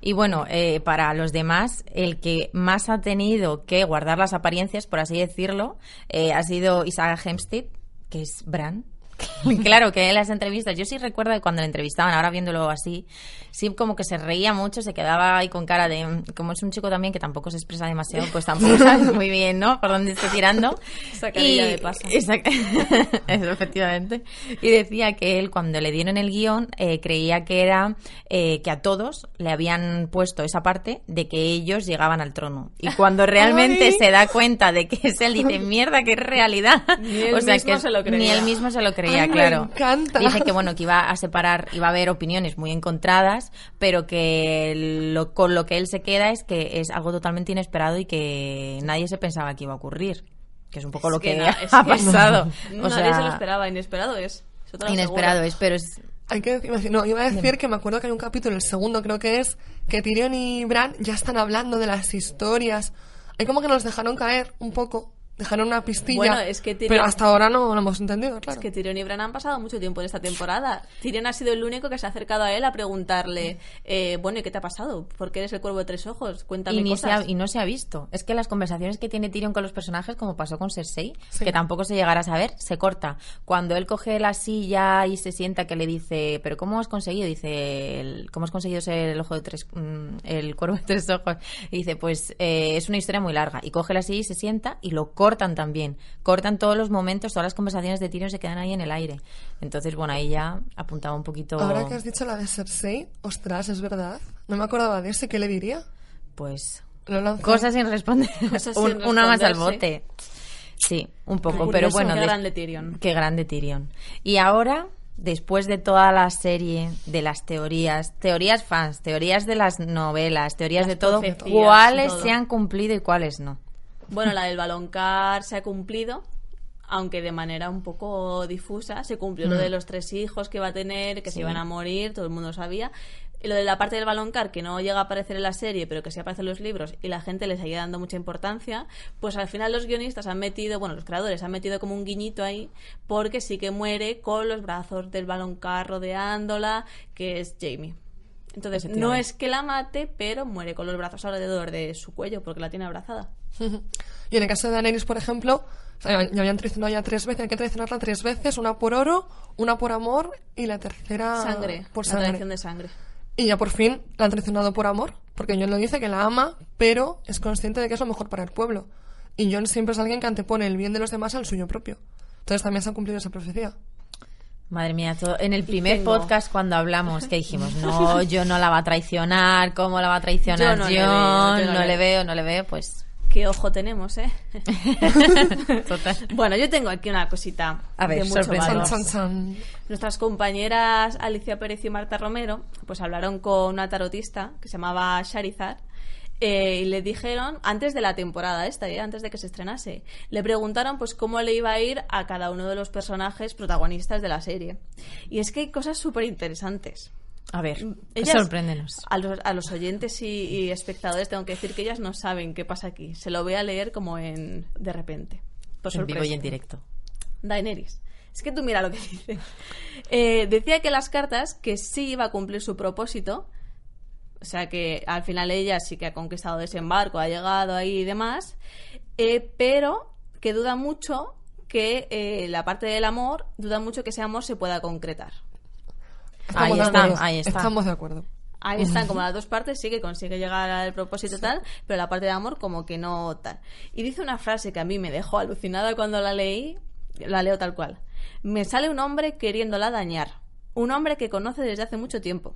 Speaker 1: Y bueno, eh, para los demás, el que más ha tenido que guardar las apariencias, por así decirlo, eh, ha sido Isaac Hempstead, que es Bran. claro, que en las entrevistas, yo sí recuerdo que cuando le entrevistaban, ahora viéndolo así, sí como que se reía mucho, se quedaba ahí con cara de, mm, como es un chico también que tampoco se expresa demasiado, pues tampoco sabes muy bien, ¿no? Por dónde esté tirando.
Speaker 2: Esa carilla de.
Speaker 1: Exact- Eso, efectivamente. Y decía que él, cuando le dieron el guion, eh, creía que era eh, que a todos le habían puesto esa parte de que ellos llegaban al trono. Y cuando realmente
Speaker 3: Ay.
Speaker 1: se da cuenta de que es él, dice, mierda, que es realidad.
Speaker 2: Ni él mismo
Speaker 1: que
Speaker 2: se lo creía.
Speaker 1: Ni él mismo se lo creía,
Speaker 3: Ay, me
Speaker 1: claro.
Speaker 3: encanta.
Speaker 1: Dice que, bueno, que iba a separar, iba a haber opiniones muy encontradas, pero que lo- con lo que él se queda es que es algo totalmente inesperado y que nadie se pensaba que iba a ocurrir. Que es un poco
Speaker 2: Es
Speaker 1: lo que,
Speaker 2: na-
Speaker 1: ha
Speaker 2: que
Speaker 1: pasado. O
Speaker 2: Nadie se lo esperaba, inesperado es.
Speaker 1: Inesperado es, pero es...
Speaker 3: Hay que decir, no, iba a decir que me acuerdo que hay un capítulo, el segundo creo que es, que Tyrion y Bran ya están hablando de las historias. Hay como que nos dejaron caer un poco, dejaron una pistilla.
Speaker 2: Bueno, es que Tyrion-
Speaker 3: Pero hasta ahora no lo hemos entendido, claro.
Speaker 2: Es que Tyrion y Bran han pasado mucho tiempo en esta temporada. Tyrion ha sido el único que se ha acercado a él a preguntarle, eh, bueno, ¿y qué te ha pasado? ¿Por qué eres el cuervo de tres ojos? Cuéntame
Speaker 1: Y, ni se
Speaker 2: cosas.
Speaker 1: ha, y no se ha visto. Es que las conversaciones que tiene Tyrion con los personajes, como pasó con Cersei,
Speaker 3: Sí.
Speaker 1: que tampoco se llegará a saber, se corta. Cuando él coge la silla y se sienta que le dice, ¿pero cómo has conseguido? Dice, el- ¿cómo has conseguido ser el ojo de tres, mm, el cuervo de tres ojos? Y dice, pues eh, es una historia muy larga. Y coge la silla y se sienta y lo corta cortan también. Cortan todos los momentos, todas las conversaciones de Tyrion se quedan ahí en el aire. Entonces, bueno, ahí ya apuntaba un poquito.
Speaker 3: Ahora que has dicho la de Cersei, ostras, es verdad. No me acordaba de ese, ¿qué le diría?
Speaker 1: Pues.
Speaker 3: Lo.
Speaker 1: Cosas sin responder.
Speaker 2: Cosas
Speaker 1: Un-
Speaker 2: sin
Speaker 1: una más al bote. Sí, un poco,
Speaker 2: Curioso,
Speaker 1: pero bueno.
Speaker 2: qué grande Tyrion.
Speaker 1: Qué grande Tyrion. Y ahora, después de toda la serie, de las teorías, teorías fans, teorías de las novelas, teorías
Speaker 2: Las
Speaker 1: de todo, ¿cuáles
Speaker 2: todo.
Speaker 1: se han cumplido y cuáles no?
Speaker 2: Bueno, la del baloncar se ha cumplido, aunque de manera un poco difusa. Se cumplió lo
Speaker 1: Mm.
Speaker 2: de los tres hijos que va a tener, que se iban a morir, todo el mundo sabía. Y lo de la parte del baloncar, que no llega a aparecer en la serie, pero que sí aparece en los libros y la gente le sigue dando mucha importancia, pues al final los guionistas han metido, bueno, los creadores han metido como un guiñito ahí, porque sí que muere con los brazos del baloncar rodeándola, que es Jamie. Entonces, no es que la mate, pero muere con los brazos alrededor de su cuello, porque la tiene abrazada.
Speaker 3: Y en el caso de Daenerys, por ejemplo, ya habían traicionado ya tres veces, hay que traicionarla tres veces, una por oro, una por amor y la tercera
Speaker 2: Sangre,
Speaker 3: por
Speaker 2: la
Speaker 3: sangre.
Speaker 2: traición de sangre.
Speaker 3: Y ya por fin la han traicionado por amor, porque Jon le dice que la ama, pero es consciente de que es lo mejor para el pueblo. Y Jon siempre es alguien que antepone el bien de los demás al suyo propio. Entonces también se ha cumplido esa profecía.
Speaker 1: Madre mía, todo- en el primer
Speaker 2: tengo-
Speaker 1: podcast cuando hablamos, que dijimos, no, yo no la va a traicionar, ¿cómo la va a traicionar?
Speaker 2: Yo no
Speaker 1: Jon?
Speaker 2: le veo, yo no
Speaker 1: no
Speaker 2: le
Speaker 1: le veo, no le veo, pues...
Speaker 2: Qué ojo tenemos, ¿eh?
Speaker 1: Total.
Speaker 2: bueno, yo tengo aquí una cosita
Speaker 1: A ver,
Speaker 2: de mucho valor.
Speaker 3: Chan, chan.
Speaker 2: Nuestras compañeras Alicia Pérez y Marta Romero pues hablaron con una tarotista que se llamaba Charizard eh, y le dijeron, antes de la temporada esta, eh, antes de que se estrenase, le preguntaron pues cómo le iba a ir a cada uno de los personajes protagonistas de la serie. Y es que hay cosas súper interesantes.
Speaker 1: A ver,
Speaker 2: Ellas-
Speaker 1: sorpréndenos.
Speaker 2: A los, a los oyentes y, y espectadores tengo que decir que ellas no saben qué pasa aquí. Se lo voy a leer como en de repente. Por
Speaker 1: En vivo y en directo.
Speaker 2: Daenerys. Es que tú mira lo que dice. Eh, decía que las cartas que sí iba a cumplir su propósito. O sea que al final ella sí que ha conquistado desembarco, ha llegado ahí y demás. eh, pero que duda mucho que eh, la parte del amor, duda mucho que ese amor se pueda concretar.
Speaker 3: Estamos
Speaker 1: Ahí
Speaker 3: de
Speaker 1: está,
Speaker 3: acuerdo.
Speaker 1: ahí está.
Speaker 3: Estamos de acuerdo.
Speaker 2: Ahí están como las dos partes, sí que consigue llegar al propósito tal, pero la parte de amor como que no tal. Y dice una frase que a mí me dejó alucinada cuando la leí, la leo tal cual. Me sale un hombre queriéndola dañar, un hombre que conoce desde hace mucho tiempo.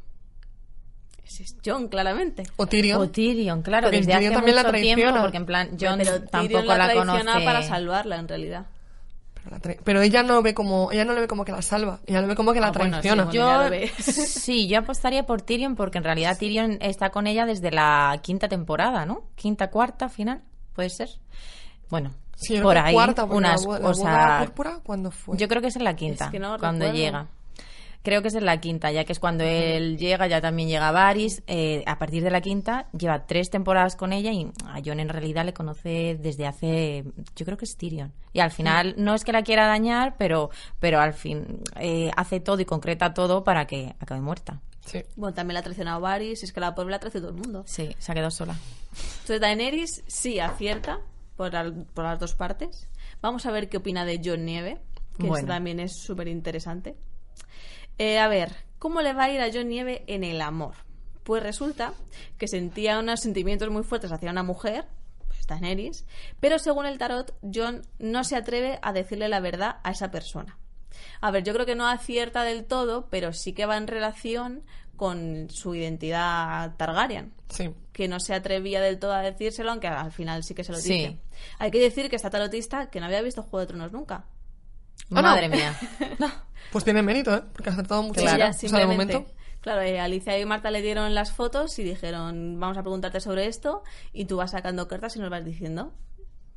Speaker 2: Ese es John, claramente.
Speaker 3: O Tyrion.
Speaker 1: O Tyrion, claro,
Speaker 3: Porque
Speaker 1: desde
Speaker 3: Tyrion
Speaker 1: hace
Speaker 3: también la
Speaker 1: mucho tiempo,
Speaker 3: traiciona.
Speaker 1: porque en plan, John
Speaker 2: pero
Speaker 1: tampoco
Speaker 2: Tyrion la,
Speaker 1: la conoce.
Speaker 2: para salvarla, en realidad.
Speaker 3: Pero, la tra- pero ella no ve como ella no le ve como que la salva, ella lo ve como que la
Speaker 2: Ah, bueno,
Speaker 3: traiciona.
Speaker 2: sí, bueno.
Speaker 1: Yo, sí, apostaría por Tyrion porque en realidad Tyrion está con ella desde la quinta temporada, ¿no? Quinta, cuarta, final, puede ser. Bueno,
Speaker 3: Sí,
Speaker 1: por ahí,
Speaker 3: cuarta,
Speaker 1: unas,
Speaker 3: la, la
Speaker 1: o
Speaker 3: boda
Speaker 1: sea,
Speaker 3: púrpura, ¿cuándo fue?
Speaker 1: yo creo que es en la quinta,
Speaker 2: Es que no
Speaker 1: cuando
Speaker 2: recuerdo.
Speaker 1: llega. Creo que es en la quinta, ya que es cuando él llega, ya también llega Varys. Eh, a partir de la quinta, lleva tres temporadas con ella y a Jon en realidad le conoce desde hace. Yo creo que es Tyrion. Y al final, no es que la quiera dañar, pero, pero al fin eh, hace todo y concreta todo para que acabe muerta.
Speaker 3: Sí.
Speaker 2: Bueno, también la ha traicionado Varys, es que la pobre la traicionado todo el mundo.
Speaker 1: Sí, se ha quedado sola.
Speaker 2: Entonces Daenerys sí acierta por, al- por las dos partes. Vamos a ver qué opina de John Nieve, que
Speaker 1: Bueno.
Speaker 2: esto también es súper interesante. Eh, a ver, ¿cómo le va a ir a John Nieve en el amor? Pues resulta que sentía unos sentimientos muy fuertes hacia una mujer, pues Daenerys, pero según el tarot, John no se atreve a decirle la verdad a esa persona. A ver, yo creo que no acierta del todo, pero sí que va en relación con su identidad Targaryen
Speaker 3: Sí.
Speaker 2: que no se atrevía del todo a decírselo, aunque al final sí que se lo
Speaker 1: Sí.
Speaker 2: dice. Hay que decir que esta tarotista que no había visto Juego de Tronos nunca.
Speaker 3: Ah, no.
Speaker 1: Madre mía.
Speaker 3: Pues tiene mérito, ¿eh? Porque ha acertado mucho.
Speaker 2: Ella
Speaker 3: o sea, de
Speaker 2: simplemente-
Speaker 3: momento.
Speaker 2: Claro, eh, Alicia y Marta le dieron las fotos y dijeron, vamos a preguntarte sobre esto y tú vas sacando cartas y nos vas diciendo.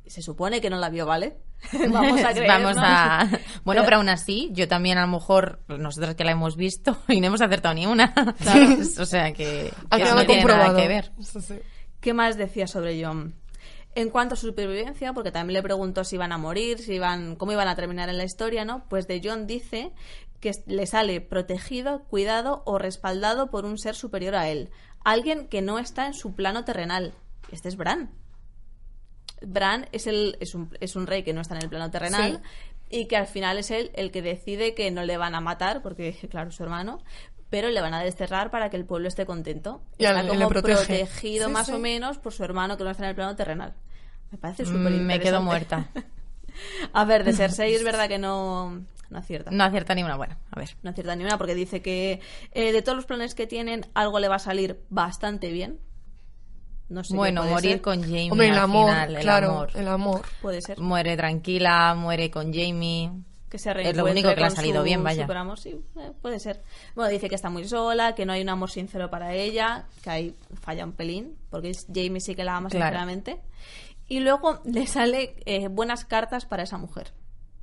Speaker 2: Se supone que no la vio, ¿vale? vamos a creernos.
Speaker 1: Vamos a... Bueno, pero aún así, yo también a lo mejor, nosotras que la hemos visto y no hemos acertado ni una. o sea que, que eso no tiene nada que ver.
Speaker 3: Sí, sí.
Speaker 2: ¿Qué más decía sobre John? En cuanto a su supervivencia, porque también le preguntó si iban a morir, si iban, cómo iban a terminar en la historia, ¿no? Pues de John dice que le sale protegido, cuidado o respaldado por un ser superior a él, alguien que no está en su plano terrenal. Este es Bran. Bran es, el, es, un, es un rey que no está en el plano terrenal y que al final es él el que decide que no le van a matar, porque claro, es su hermano, pero le van a desterrar para que el pueblo esté contento.
Speaker 3: Y
Speaker 2: está como protegido
Speaker 3: Sí,
Speaker 2: más
Speaker 3: sí.
Speaker 2: o menos por su hermano que no está en el plano terrenal. Me parece súper
Speaker 1: Mm, Me quedo muerta.
Speaker 2: A ver, de Cersei es verdad que no, no acierta.
Speaker 1: No acierta ni una buena. A ver.
Speaker 2: No acierta ni una porque dice que eh, de todos los planes que tienen, algo le va a salir bastante bien. No sé
Speaker 1: Bueno, morir
Speaker 2: ser.
Speaker 1: con Jamie
Speaker 3: Hombre, el
Speaker 1: al
Speaker 3: amor,
Speaker 1: final, el
Speaker 3: claro,
Speaker 1: amor.
Speaker 3: el amor.
Speaker 2: Puede ser.
Speaker 1: Muere tranquila, muere con Jamie.
Speaker 2: Que se
Speaker 1: Es lo único que le ha salido
Speaker 2: su
Speaker 1: bien, vaya.
Speaker 2: superamor, sí, eh, puede ser. Bueno, dice que está muy sola, que no hay un amor sincero para ella, que ahí falla un pelín, porque Jamie sí que la ama
Speaker 1: Claro.
Speaker 2: sinceramente. Y luego le sale eh, buenas cartas para esa mujer.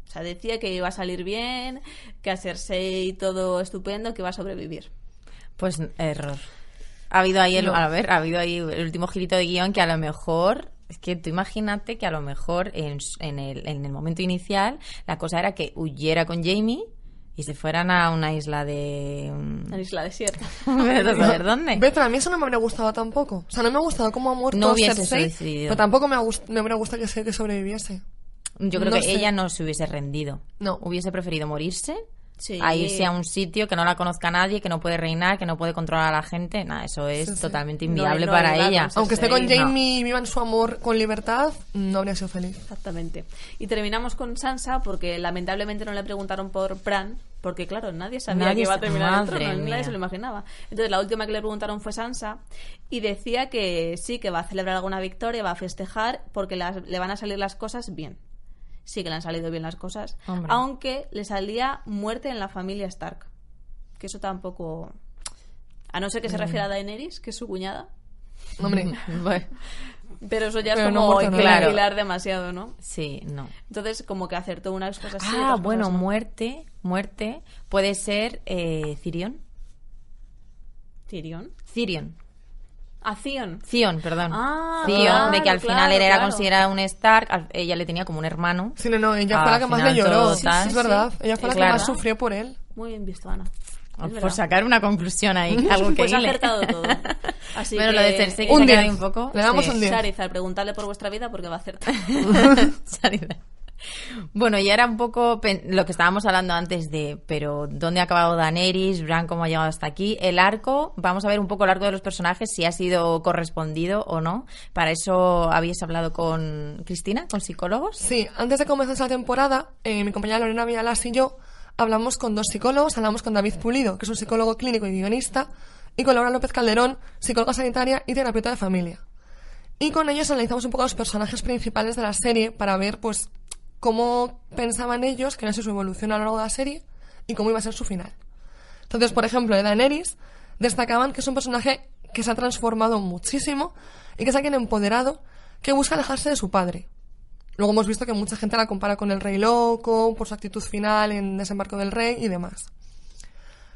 Speaker 2: O sea, decía que iba a salir bien, que a Cersei todo estupendo, que iba a sobrevivir.
Speaker 1: Pues error. Ha habido ahí el,
Speaker 3: No.
Speaker 1: a ver, ha habido ahí el último girito de guion que a lo mejor es que tú imagínate que a lo mejor en, en el, en el momento inicial la cosa era que huyera con Jamie y se fueran a una isla de mm,
Speaker 2: En Isla Desierta.
Speaker 1: Vete a saber dónde.
Speaker 3: A mí eso no me habría gustado tampoco. O sea, no me ha gustado cómo ha muerto
Speaker 1: No hubiese
Speaker 3: Cersei,
Speaker 1: sucedido.
Speaker 3: pero tampoco me, me habría gustado que, se- que sobreviviese.
Speaker 1: Yo creo
Speaker 3: no
Speaker 1: que
Speaker 3: sé.
Speaker 1: ella no se hubiese rendido.
Speaker 3: No.
Speaker 1: Hubiese preferido morirse
Speaker 2: Sí.
Speaker 1: a irse a un sitio que no la conozca nadie, que no puede reinar, que no puede controlar a la gente. Nada, eso es
Speaker 3: Sí, sí.
Speaker 1: totalmente inviable
Speaker 2: no
Speaker 1: para ella.
Speaker 3: Aunque esté con. Jamie y vivan su amor con libertad, no habría sido feliz.
Speaker 2: Exactamente. Y terminamos con Sansa porque lamentablemente no le preguntaron por Bran, porque claro, nadie sabía
Speaker 1: Nadie
Speaker 2: que iba a terminar el trono,
Speaker 1: mía.
Speaker 2: nadie se lo imaginaba. Entonces la última que le preguntaron fue Sansa y decía que sí, que va a celebrar alguna victoria, va a festejar porque las- le van a salir las cosas bien. Sí que le han salido bien las cosas,
Speaker 1: Hombre.
Speaker 2: aunque le salía muerte en la familia Stark. Que eso tampoco... A no ser que se refiera a Daenerys, que es su cuñada.
Speaker 3: Hombre,
Speaker 2: Pero eso ya
Speaker 3: Pero
Speaker 2: es
Speaker 3: no
Speaker 2: como
Speaker 3: muerto, no.
Speaker 1: Claro.
Speaker 2: demasiado, ¿no?
Speaker 1: sí, no.
Speaker 2: Entonces, como que acertó unas cosas sí,
Speaker 1: Ah, bueno,
Speaker 2: cosas no.
Speaker 1: muerte, muerte. Puede ser eh, Cirion.
Speaker 2: ¿Tyrion?
Speaker 1: Cirion.
Speaker 2: Ah, Theon.
Speaker 1: Cion, perdón.
Speaker 2: Ah,
Speaker 1: Cion,
Speaker 2: claro,
Speaker 1: de que al
Speaker 2: claro,
Speaker 1: final él era
Speaker 2: claro.
Speaker 1: considerado un Stark, al- ella le tenía como un hermano.
Speaker 3: sí, no, no, ella fue la que más le lloró.
Speaker 1: todo
Speaker 3: Sí,
Speaker 1: tal.
Speaker 3: sí, es
Speaker 2: Sí,
Speaker 3: verdad.
Speaker 2: sí.
Speaker 3: Ella fue la que más sufrió por él.
Speaker 2: Muy bien visto, Ana.
Speaker 1: Por
Speaker 2: verdad.
Speaker 1: sacar una conclusión ahí, algo que
Speaker 2: Pues ha acertado todo. Así
Speaker 1: Bueno,
Speaker 2: que...
Speaker 1: lo de Cersei que
Speaker 3: Un
Speaker 1: se ha un poco...
Speaker 3: Le damos
Speaker 1: sí.
Speaker 3: un diez.
Speaker 2: Charizard, preguntarle por vuestra vida porque va a acertar.
Speaker 1: Charizard. Bueno, y era un poco lo que estábamos hablando antes de, pero ¿dónde ha acabado Daenerys? Bran, ¿cómo ha llegado hasta aquí? El arco, vamos a ver un poco el arco de los personajes, si ha sido correspondido o no. Para eso habíais hablado con Cristina, con psicólogos.
Speaker 3: Sí, antes de comenzar esa temporada, eh, mi compañera Lorena Vialas y yo hablamos con dos psicólogos. Hablamos con David Pulido, que es un psicólogo clínico y guionista, y con Laura López Calderón, psicóloga sanitaria y terapeuta de familia. Y con ellos analizamos un poco los personajes principales de la serie para ver, pues, cómo pensaban ellos que iba a ser su evolución a lo largo de la serie y cómo iba a ser su final. Entonces, por ejemplo, de Daenerys destacaban que es un personaje que se ha transformado muchísimo y que es alguien empoderado que busca alejarse de su padre. Luego hemos visto que mucha gente la compara con el Rey Loco, por su actitud final en Desembarco del Rey y demás.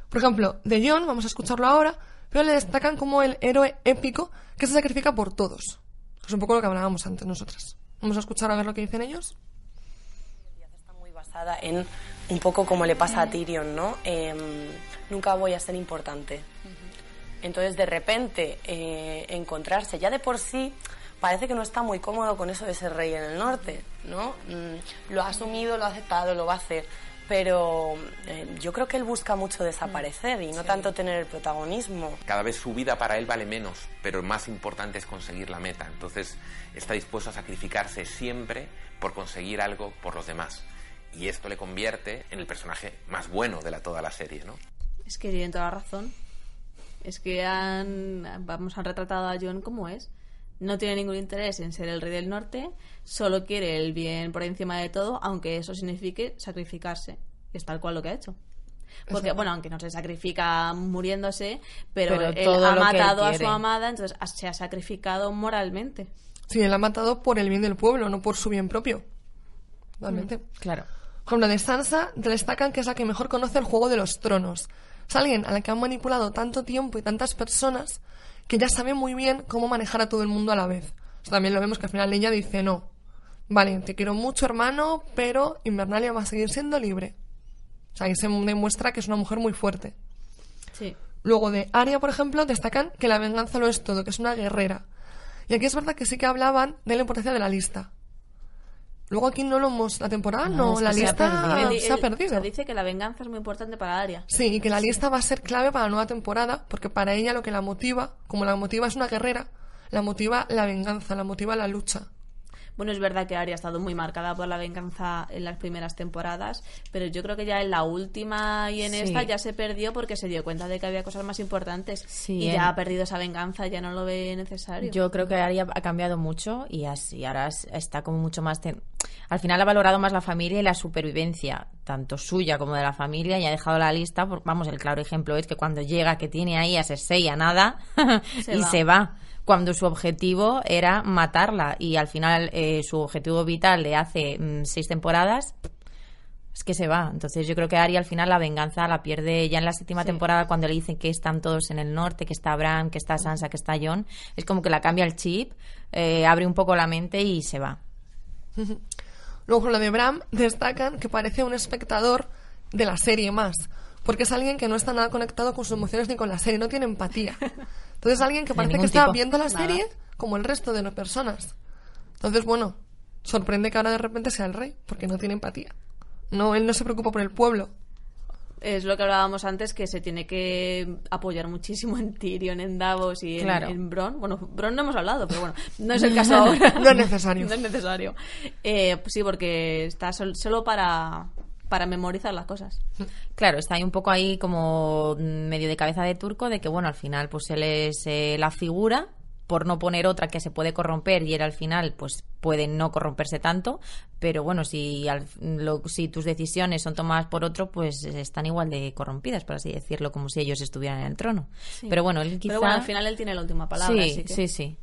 Speaker 3: Por ejemplo, de Jon, vamos a escucharlo ahora, pero le destacan como el héroe épico que se sacrifica por todos. Es un poco lo que hablábamos antes nosotras. Vamos a escuchar a ver lo que dicen ellos.
Speaker 4: Basada en un poco como le pasa a Tyrion, ¿no? Em, nunca voy a ser importante. Entonces, de repente, eh, encontrarse ya de por sí, parece que no está muy cómodo con eso de ser rey en el norte, ¿no? Mm, lo ha asumido, lo ha aceptado, lo va a hacer. Pero eh, yo creo que él busca mucho desaparecer y no tanto tener el protagonismo.
Speaker 5: Cada vez su vida para él vale menos, pero más importante es conseguir la meta. Entonces está dispuesto a sacrificarse siempre por conseguir algo por los demás. Y esto le convierte en el personaje más bueno de la, toda la serie, ¿no?
Speaker 2: Es que tienen toda la razón. Es que han, vamos, han retratado a John como es. No tiene ningún interés en ser el rey del norte, solo quiere el bien por encima de todo, aunque eso signifique sacrificarse. Es tal cual lo que ha hecho. Porque, bueno, aunque no se sacrifica muriéndose, pero,
Speaker 1: Pero
Speaker 2: él ha
Speaker 1: él
Speaker 2: matado a su amada, entonces se ha sacrificado moralmente.
Speaker 3: Sí, él ha matado por el bien del pueblo, no por su bien propio. Realmente.
Speaker 1: Claro.
Speaker 3: Por ejemplo, de Sansa destacan que es la que mejor conoce el juego de los tronos. Es alguien a la que han manipulado tanto tiempo y tantas personas que ya sabe muy bien cómo manejar a todo el mundo a la vez. O sea, también lo vemos que al final ella dice no. Vale, te quiero mucho, hermano, pero Invernalia va a seguir siendo libre. O sea, ahí se demuestra que es una mujer muy fuerte.
Speaker 2: Sí.
Speaker 3: Luego de Aria, por ejemplo, destacan que la venganza lo es todo, que es una guerrera. Y aquí es verdad que sí que hablaban de la importancia de la lista. Luego aquí no lo hemos... La temporada no, la
Speaker 1: se ha
Speaker 3: lista se ha
Speaker 2: él-
Speaker 3: perdido.
Speaker 2: o sea, dice que la venganza es muy importante para Arya.
Speaker 3: Sí, y que la lista va a ser clave para la nueva temporada, porque para ella lo que la motiva, como la motiva es una guerrera, la motiva la venganza, la motiva la lucha.
Speaker 2: Bueno, es verdad que Arya ha estado muy marcada por la venganza en las primeras temporadas, pero yo creo que ya en la última y en
Speaker 1: Sí.
Speaker 2: esta ya se perdió porque se dio cuenta de que había cosas más importantes
Speaker 1: Sí,
Speaker 2: y ya ha perdido esa venganza, ya no lo ve necesario.
Speaker 1: Yo creo que Arya ha cambiado mucho y así ahora es- está como mucho más... ten- Al final ha valorado más la familia y la supervivencia, tanto suya como de la familia, y ha dejado la lista. por- vamos, el claro ejemplo es que cuando llega, que tiene ahí a Cersei a nada,
Speaker 2: Se
Speaker 1: y
Speaker 2: va.
Speaker 1: se va. Cuando su objetivo era matarla y al final eh, su objetivo vital de hace mm, seis temporadas es que se va. Entonces yo creo que Arya al final la venganza la pierde ya en la séptima temporada cuando le dicen que están todos en el norte, que está Bran, que está Sansa, que está Jon. Es como que la cambia el chip, eh, abre un poco la mente y se va.
Speaker 3: Luego con lo de Bram destacan que parece un espectador de la serie más, porque es alguien que no está nada conectado con sus emociones ni con la serie, no tiene empatía. Entonces es alguien que parece que
Speaker 1: ningún
Speaker 3: está
Speaker 1: tipo.
Speaker 3: viendo la
Speaker 2: Nada.
Speaker 3: serie como el resto de las personas. Entonces, bueno, sorprende que ahora de repente sea el rey, porque no tiene empatía. No, él no se preocupa por el pueblo.
Speaker 2: Es lo que hablábamos antes, que se tiene que apoyar muchísimo en Tyrion, en Davos y en,
Speaker 1: Claro.
Speaker 2: en Bron. Bueno, Bron no hemos hablado, pero bueno, no es el caso ahora.
Speaker 3: No es necesario.
Speaker 2: no es necesario. Eh, pues sí, porque está sol- solo para, para memorizar las cosas.
Speaker 1: Claro, está ahí un poco ahí como medio de cabeza de turco de que, bueno, al final pues él es eh, la figura por no poner otra que se puede corromper y él al final pues puede no corromperse tanto, pero bueno, si, al- lo- si tus decisiones son tomadas por otro, pues están igual de corrompidas, por así decirlo, como si ellos estuvieran en el trono. Pero bueno, él quizá...
Speaker 2: Pero bueno, al final él tiene la última palabra.
Speaker 1: sí,
Speaker 2: así que-
Speaker 1: sí, sí.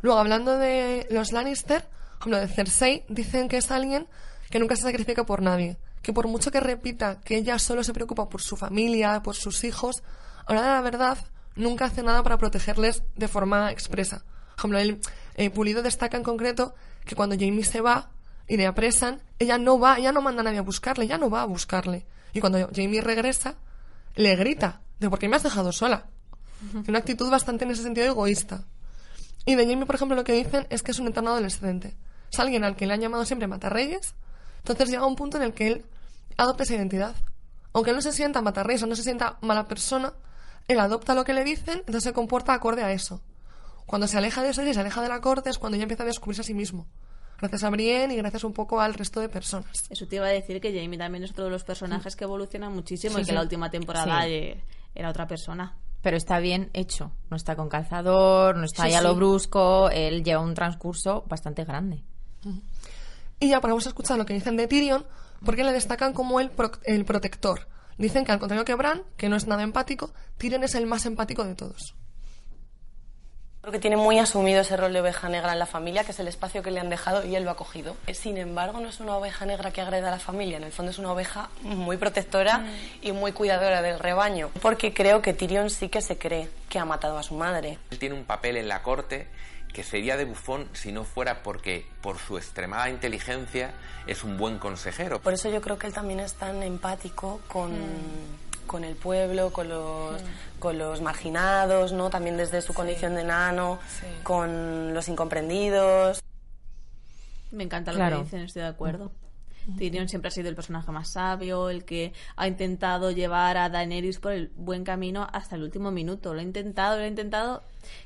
Speaker 3: Luego, hablando de los Lannister, como lo de Cersei, dicen que es alguien que nunca se sacrifica por nadie. Que por mucho que repita que ella solo se preocupa por su familia, por sus hijos, ahora la verdad nunca hace nada para protegerles de forma expresa. Por ejemplo, el eh, Pulido destaca en concreto que cuando Jamie se va y le apresan, ella no va, ella no manda a nadie a buscarle, ella no va a buscarle. Y cuando Jamie regresa, le grita de ¿por qué me has dejado sola? Una actitud bastante en ese sentido egoísta. Y de Jamie, por ejemplo, lo que dicen es que es un eterno adolescente. Es alguien al que le han llamado siempre Matarreyes. Entonces llega un punto en el que él adopta esa identidad. Aunque él no se sienta Matarreyes o no se sienta mala persona, él adopta lo que le dicen, entonces se comporta acorde a eso. Cuando se aleja de eso y se aleja de la corte es cuando ya empieza a descubrirse a sí mismo. Gracias a Brienne y gracias un poco al resto de personas.
Speaker 2: Eso te iba a decir que Jamie también es otro de los personajes que evoluciona muchísimo y que
Speaker 3: sí.
Speaker 2: la última temporada
Speaker 1: Sí.
Speaker 2: eh, era otra persona.
Speaker 1: Pero está bien hecho, no está con calzador, no está
Speaker 2: Sí,
Speaker 1: ahí a lo
Speaker 2: sí.
Speaker 1: brusco, él lleva un transcurso bastante grande.
Speaker 3: Y ya podemos escuchar lo que dicen de Tyrion, porque le destacan como el, pro- el protector. Dicen que al contrario que Bran, que no es nada empático, Tyrion es el más empático de todos.
Speaker 4: Creo que tiene muy asumido ese rol de oveja negra en la familia, que es el espacio que le han dejado y él lo ha cogido. Sin embargo, no es una oveja negra que agreda a la familia, en el fondo es una oveja muy protectora y muy cuidadora del rebaño, porque creo que Tyrion sí que se cree que ha matado a su madre.
Speaker 5: Él tiene un papel en la corte que sería de bufón si no fuera porque, por su extremada inteligencia, es un buen consejero.
Speaker 4: Por eso yo creo que él también es tan empático con, con el pueblo, con los, con los marginados, ¿no? También desde su condición de nano, con los incomprendidos.
Speaker 2: Me encanta lo
Speaker 1: Claro.
Speaker 2: que dicen, estoy de acuerdo. Tyrion siempre ha sido el personaje más sabio, el que ha intentado llevar a Daenerys por el buen camino hasta el último minuto. Lo ha intentado, lo ha intentado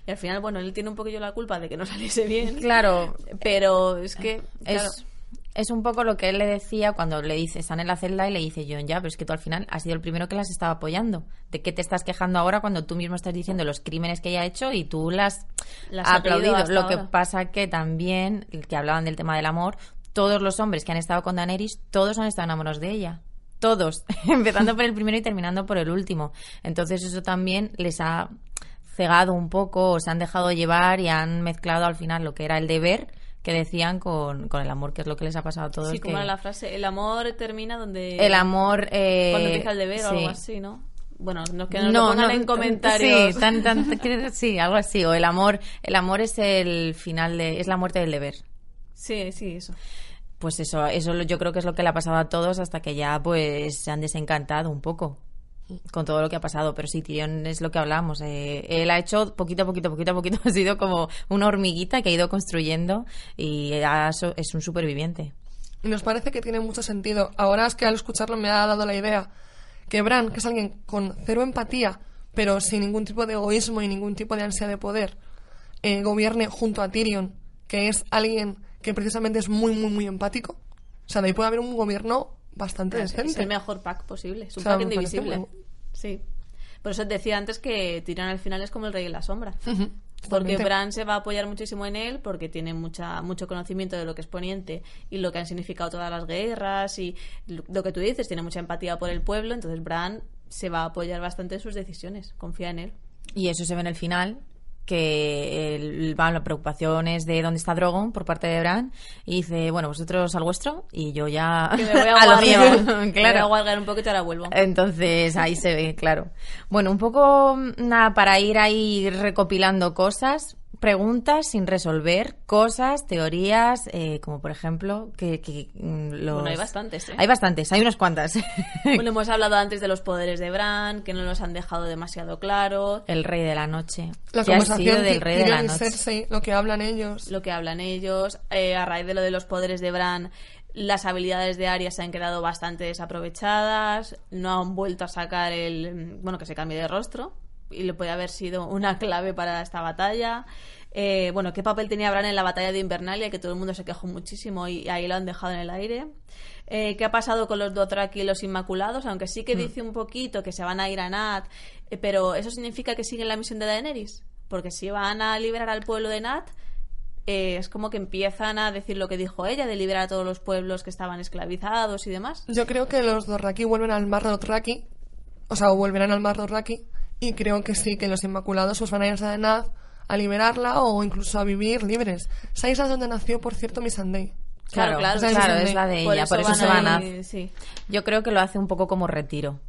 Speaker 2: y al final, bueno, él tiene un poquillo la culpa de que no saliese bien.
Speaker 1: Claro,
Speaker 2: Pero es que claro,
Speaker 1: es, es un poco lo que él le decía cuando le dice, están en la celda y le dice John, ya, pero es que tú al final has sido el primero que las estaba apoyando. ¿De qué te estás quejando ahora cuando tú mismo estás diciendo los crímenes que ella ha hecho y tú las
Speaker 2: Las
Speaker 1: aplaudido? Lo que
Speaker 2: ahora.
Speaker 1: pasa que también, que hablaban del tema del amor, todos los hombres que han estado con Daenerys, todos han estado enamorados de ella. Todos, empezando por el primero y terminando por el último. Entonces eso también les ha cegado un poco, o se han dejado llevar y han mezclado al final lo que era el deber que decían con, con el amor, que es lo que les ha pasado a todos.
Speaker 2: sí, como era la frase, el amor termina donde
Speaker 1: el amor... eh,
Speaker 2: cuando empieza el deber o
Speaker 1: sí.
Speaker 2: algo así, ¿no? Bueno, no, que nos lo pongan en
Speaker 1: Sí,
Speaker 2: comentarios.
Speaker 1: tan, tan- que- sí, algo así. O el amor, el amor es el final de, es la muerte del deber.
Speaker 2: Sí, sí, eso.
Speaker 1: Pues eso, eso lo- yo creo que es lo que le ha pasado a todos hasta que ya pues se han desencantado un poco con todo lo que ha pasado. Pero sí, Tyrion es lo que hablamos. eh, él ha hecho poquito a poquito, poquito a poquito, ha sido como una hormiguita que ha ido construyendo y ha- es un superviviente.
Speaker 3: Y nos parece que tiene mucho sentido. Ahora es que al escucharlo me ha dado la idea que Bran, que es alguien con cero empatía, pero sin ningún tipo de egoísmo y ningún tipo de ansia de poder, eh, gobierne junto a Tyrion, que es alguien que precisamente es muy, muy, muy empático. O sea, de ahí puede haber un gobierno bastante
Speaker 2: Es
Speaker 3: decente.
Speaker 2: el mejor pack posible. Es un
Speaker 3: O sea,
Speaker 2: pack indivisible.
Speaker 3: muy-
Speaker 2: Sí. Por eso decía antes que Tyrion al final es como el rey en la sombra. Porque. Bran se va a apoyar muchísimo en él porque tiene mucha mucho conocimiento de lo que es Poniente y lo que han significado todas las guerras y lo lo que tú dices, tiene mucha empatía por el pueblo, entonces Bran se va a apoyar bastante en sus decisiones, confía en él.
Speaker 1: Y eso se ve en el final, que el, va, la preocupación es de dónde está Drogon por parte de Bran y dice, bueno, vosotros al vuestro y yo ya
Speaker 2: Que me voy a,
Speaker 1: a lo mío.
Speaker 2: me voy a
Speaker 1: claro.
Speaker 2: guardar un poquito y ahora vuelvo.
Speaker 1: Entonces ahí se ve, claro. Bueno, un poco mm, nada para ir ahí recopilando cosas, preguntas sin resolver, cosas, teorías, eh, como por ejemplo que, que, mm, los...
Speaker 2: Bueno, hay bastantes, ¿eh?
Speaker 1: Hay bastantes, hay unas cuantas.
Speaker 2: Bueno, hemos hablado antes de los poderes de Bran, que no los han dejado demasiado claro,
Speaker 1: el rey de la noche.
Speaker 3: La
Speaker 1: ¿Qué ha sido
Speaker 3: conversación
Speaker 1: del rey de la
Speaker 3: Tyrion y
Speaker 1: noche?
Speaker 3: Cersei, lo que hablan ellos.
Speaker 2: lo que hablan ellos. Eh, a raíz de lo de los poderes de Bran, las habilidades de Arya se han quedado bastante desaprovechadas. No han vuelto a sacar el. Bueno, que se cambie de rostro. Y le puede haber sido una clave para esta batalla. Eh, bueno, ¿qué papel tenía Bran en la batalla de Invernalia? Que todo el mundo se quejó muchísimo y ahí lo han dejado en el aire. Eh, ¿Qué ha pasado con los Dothraki y los Inmaculados? Aunque sí que dice un poquito que se van a ir a Nat, eh, pero ¿eso significa que siguen la misión de Daenerys? Porque si van a liberar al pueblo de Nat, eh, es como que empiezan a decir lo que dijo ella, de liberar a todos los pueblos que estaban esclavizados y demás.
Speaker 3: Yo creo que los Dorraki vuelven al Mar Dothraki, o sea, o volverán al Mar Dothraki, y creo que sí, que los Inmaculados pues van a irse a Naz a liberarla o incluso a vivir libres. Esa isla es donde nació, por cierto, Missandei.
Speaker 1: Claro,
Speaker 2: Claro,
Speaker 1: claro,
Speaker 3: claro,
Speaker 1: es la de
Speaker 2: Por
Speaker 1: ella, por eso
Speaker 2: van
Speaker 1: se van a...
Speaker 2: sí.
Speaker 1: Yo creo que lo hace un poco como retiro.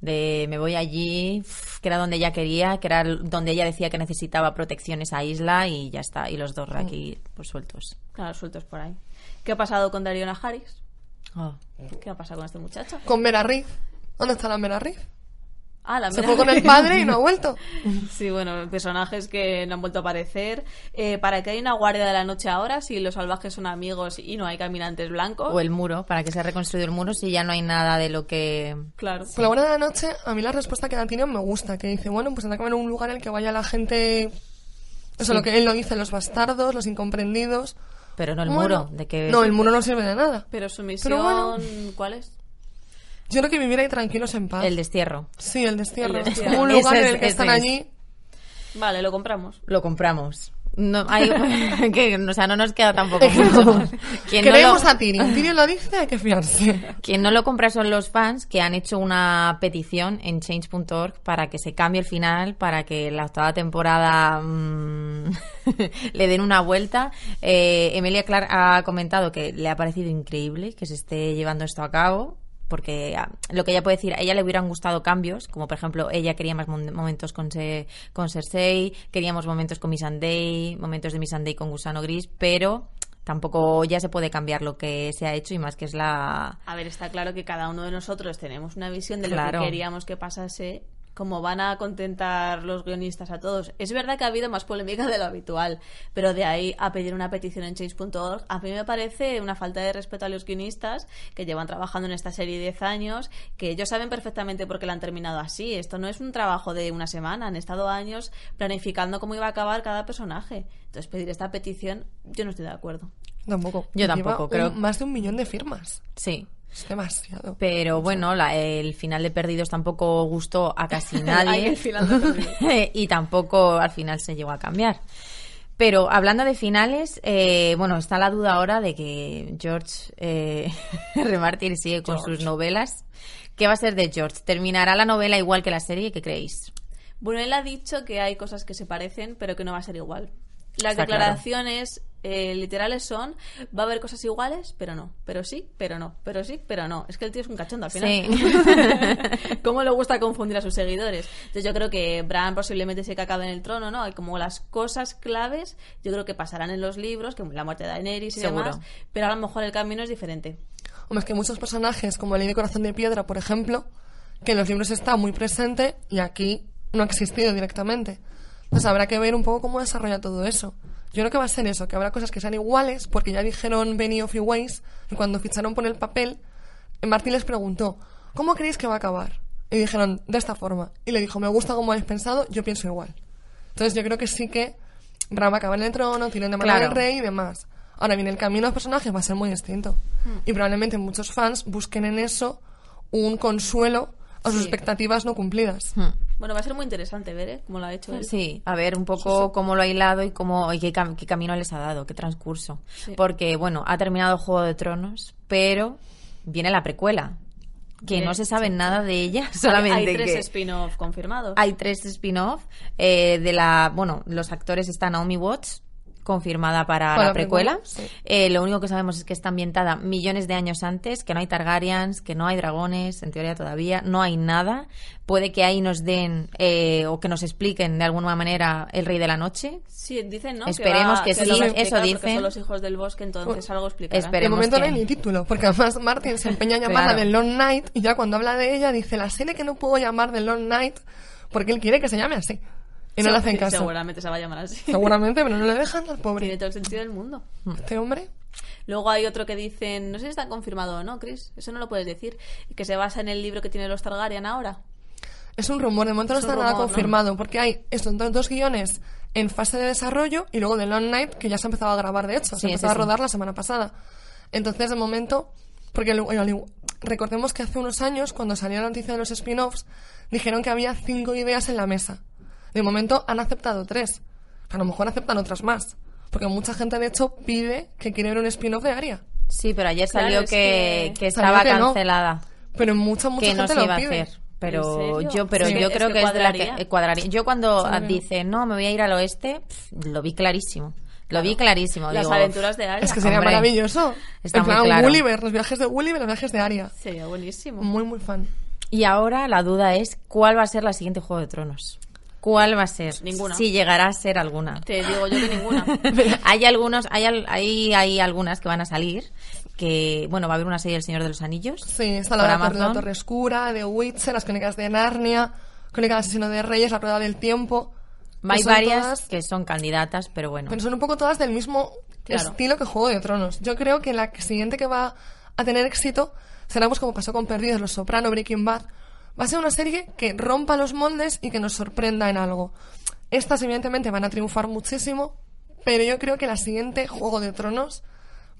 Speaker 1: De me voy allí, que era donde ella quería, que era donde ella decía que necesitaba protección esa isla y ya está. Y los dos aquí pues sueltos.
Speaker 2: Claro, sueltos por ahí. ¿Qué ha pasado con Darío Najaris?
Speaker 1: Oh.
Speaker 2: ¿Qué ha pasado con este muchacho?
Speaker 3: Con Merarriz. ¿Dónde está la Merarriz?
Speaker 2: Ah, la
Speaker 3: Se fue con el padre y no ha vuelto.
Speaker 2: Sí, bueno, personajes que no han vuelto a aparecer. Eh, ¿Para qué hay una guardia de la noche ahora si los salvajes son amigos y no hay caminantes blancos?
Speaker 1: O el muro, para que se ha reconstruido el muro si ya no hay nada de lo que...
Speaker 2: Claro.
Speaker 3: La buena de la noche, a mí la respuesta que da Tyrion me gusta, que dice, bueno, pues tendrá que haber un lugar en el que vaya la gente... Eso, lo que él lo dice, los bastardos, los incomprendidos.
Speaker 1: Pero no el
Speaker 3: Bueno,
Speaker 1: muro, de que...
Speaker 3: No, el muro no sirve de nada.
Speaker 2: Pero su misión,
Speaker 3: Pero bueno.
Speaker 2: ¿cuál es?
Speaker 3: Yo creo que vivir ahí tranquilos en paz.
Speaker 1: El destierro.
Speaker 3: Sí, el destierro.
Speaker 2: El
Speaker 3: Es
Speaker 2: destierro.
Speaker 3: como un lugar en el que están
Speaker 1: es.
Speaker 3: allí.
Speaker 2: Vale, lo compramos.
Speaker 1: Lo compramos. No, hay, que, o sea, no nos queda tampoco mucho. Quien no lo-
Speaker 3: a Tyrion. Tyrion lo dice, hay que fiarse.
Speaker 1: Quien no lo compra son los fans que han hecho una petición en change.org para que se cambie el final, para que la octava temporada mm, le den una vuelta. Eh, Emilia Clark ha comentado que le ha parecido increíble que se esté llevando esto a cabo. Porque ah, lo que ella puede decir, a ella le hubieran gustado cambios, como por ejemplo, ella quería más momentos con, Se- con Cersei, queríamos momentos con Missandei, momentos de Missandei con Gusano Gris, pero tampoco ya se puede cambiar lo que se ha hecho y más que es la,
Speaker 2: A ver, está claro que cada uno de nosotros tenemos una visión de lo
Speaker 1: Claro.
Speaker 2: que queríamos que pasase, como van a contentar los guionistas a todos. Es verdad que ha habido más polémica de lo habitual, pero de ahí a pedir una petición en change.org, a mí me parece una falta de respeto a los guionistas que llevan trabajando en esta serie 10 años, que ellos saben perfectamente por qué la han terminado así. Esto no es un trabajo de una semana, han estado años planificando cómo iba a acabar cada personaje. Entonces, pedir esta petición, yo no estoy de acuerdo.
Speaker 3: Tampoco.
Speaker 1: Yo
Speaker 3: Lleva
Speaker 1: tampoco,
Speaker 3: un-
Speaker 1: creo-
Speaker 3: más de un millón de firmas.
Speaker 1: Sí.
Speaker 3: Es demasiado.
Speaker 1: Pero bueno, la- el final de Perdidos tampoco gustó a casi nadie.
Speaker 2: el final de
Speaker 1: y tampoco al final se llegó a cambiar. Pero hablando de finales, eh, bueno, está la duda ahora de que George eh, R. Martin sigue con sus novelas. ¿Qué va a ser de George? ¿Terminará la novela igual que la serie? ¿Qué creéis?
Speaker 2: Bueno, él ha dicho que hay cosas que se parecen, pero que no va a ser igual. Las
Speaker 1: Está claro.
Speaker 2: Eh, literales son, va a haber cosas iguales, pero no, pero sí, pero no, pero sí, pero no. Es que el tío es un cachondo al final.
Speaker 1: Sí.
Speaker 2: ¿Cómo le gusta confundir a sus seguidores? Entonces yo creo que Bran posiblemente se que acabe en el trono, ¿no? Y como las cosas claves, yo creo que pasarán en los libros, como la muerte de Daenerys y
Speaker 1: Seguro.
Speaker 2: demás, pero a lo mejor el camino es diferente.
Speaker 3: Hombre, es que muchos personajes, como Lady Corazón de Piedra, por ejemplo, que en los libros está muy presente y aquí no ha existido directamente. Entonces habrá que ver un poco cómo desarrolla todo eso. Yo creo que va a ser eso, que habrá cosas que sean iguales, porque ya dijeron Benny of Ways, que cuando ficharon por el papel, Martín les preguntó, ¿cómo creéis que va a acabar? Y dijeron, de esta forma. Y le dijo, me gusta cómo habéis pensado, yo pienso igual. Entonces yo creo que sí que Bran va a acabar en el trono, tienen de mano
Speaker 1: Claro.
Speaker 3: del rey y demás. Ahora bien, el camino de los personajes va a ser muy distinto.
Speaker 2: Hmm.
Speaker 3: Y probablemente muchos fans busquen en eso un consuelo a sus
Speaker 2: Sí.
Speaker 3: expectativas no cumplidas.
Speaker 1: Hmm.
Speaker 2: Bueno, va a ser muy interesante ver, ¿eh? Cómo lo ha hecho él.
Speaker 1: Sí, a ver un poco cómo lo ha hilado y cómo y qué, cam- qué camino les ha dado, qué transcurso.
Speaker 2: Sí.
Speaker 1: Porque, bueno, ha terminado Juego de Tronos, pero viene la precuela, que
Speaker 2: Bien,
Speaker 1: no se sabe nada de ella,
Speaker 2: Hay-
Speaker 1: solamente
Speaker 2: Hay tres
Speaker 1: que
Speaker 2: spin-off confirmados.
Speaker 1: hay tres spin-off eh, de la, bueno, los actores está Naomi Watts confirmada para, la
Speaker 3: la
Speaker 1: precuela.
Speaker 3: precuela, sí.
Speaker 1: Eh, lo único que sabemos es que está ambientada millones de años antes, que no hay Targaryens, que no hay dragones, en teoría todavía, no hay nada. Puede que ahí nos den eh, o que nos expliquen de alguna manera el Rey de la Noche.
Speaker 2: Sí, dicen, ¿no?
Speaker 1: Esperemos
Speaker 2: va-
Speaker 1: que
Speaker 2: lo
Speaker 1: sí,
Speaker 2: a
Speaker 1: eso dicen.
Speaker 2: son los hijos del bosque, entonces algo explicarán.
Speaker 3: De
Speaker 1: Esperemos
Speaker 3: momento no
Speaker 1: que-
Speaker 3: hay ni título, porque además Martin se empeña en llamarla
Speaker 1: Claro.
Speaker 3: The Long Night y ya cuando habla de ella dice la serie que no puedo llamar The Long Night porque él quiere que se llame así. Y no le hacen caso.
Speaker 2: Seguramente se va a llamar así.
Speaker 3: Seguramente, pero no le dejan al
Speaker 2: Tiene
Speaker 3: pobre.
Speaker 2: todo el sentido del mundo.
Speaker 3: Este hombre.
Speaker 2: Luego hay otro que dicen, no sé si está confirmado o no, Chris, eso no lo puedes decir, que se basa en el libro que tiene los Targaryen ahora.
Speaker 3: Es un rumor, de momento no está nada
Speaker 2: rumor, ¿no?
Speaker 3: confirmado, porque hay estos do- dos guiones en fase de desarrollo y luego The Long Night, que ya se ha empezado a grabar, de hecho,
Speaker 1: Sí,
Speaker 3: se empezó a
Speaker 1: sí.
Speaker 3: rodar la semana pasada. Entonces, de momento, porque recordemos que hace unos años, cuando salió la noticia de los spin-offs, dijeron que había cinco ideas en la mesa. De momento han aceptado tres. A lo mejor aceptan otras más. Porque mucha gente, de hecho, pide que quiere ver un spin-off de Aria.
Speaker 1: Sí, pero ayer
Speaker 2: Claro,
Speaker 1: salió
Speaker 2: es
Speaker 1: que,
Speaker 2: que-
Speaker 1: que
Speaker 3: Salió
Speaker 1: estaba
Speaker 3: que no.
Speaker 1: cancelada.
Speaker 3: Pero mucha, mucha
Speaker 1: que no se
Speaker 3: lo
Speaker 1: iba a hacer. Pero yo, pero
Speaker 2: Sí,
Speaker 1: yo
Speaker 2: es
Speaker 1: creo
Speaker 2: que
Speaker 1: que, es de la que eh, cuadraría. Yo cuando
Speaker 3: Sí.
Speaker 1: dice no, me voy a ir al oeste, lo vi clarísimo. Lo vi clarísimo.
Speaker 2: Las
Speaker 1: digo,
Speaker 2: aventuras de Arya.
Speaker 3: Es que sería
Speaker 1: Hombre,
Speaker 3: maravilloso.
Speaker 1: está
Speaker 3: en
Speaker 1: muy
Speaker 3: plan,
Speaker 1: claro.
Speaker 3: Gulliver, los viajes de Gulliver, los viajes de Aria.
Speaker 2: Sería buenísimo.
Speaker 3: Muy, muy fan.
Speaker 1: Y ahora la duda es cuál va a ser la siguiente Juego de Tronos. ¿Cuál va a ser?
Speaker 2: Ninguna.
Speaker 1: Si llegará a ser alguna.
Speaker 2: Te digo yo que ninguna.
Speaker 1: hay algunos, hay, al- hay, hay algunas que van a salir. Que, bueno, va a haber una serie del Señor de los Anillos.
Speaker 3: Sí, está la, la, Torre- la. Torre Oscura, The Witcher, las Crónicas de Narnia, Crónica del Asesino de Reyes, La Rueda del Tiempo. que
Speaker 1: Hay
Speaker 3: son
Speaker 1: varias
Speaker 3: todas-
Speaker 1: que son candidatas, pero bueno.
Speaker 3: pero son un poco todas del mismo
Speaker 2: Claro.
Speaker 3: estilo que Juego de Tronos. Yo creo que la siguiente que va a tener éxito será pues como pasó con Perdidos, Los Soprano, Breaking Bad. Va a ser una serie que rompa los moldes y que nos sorprenda en algo. Estas evidentemente van a triunfar muchísimo, pero yo creo que la siguiente Juego de Tronos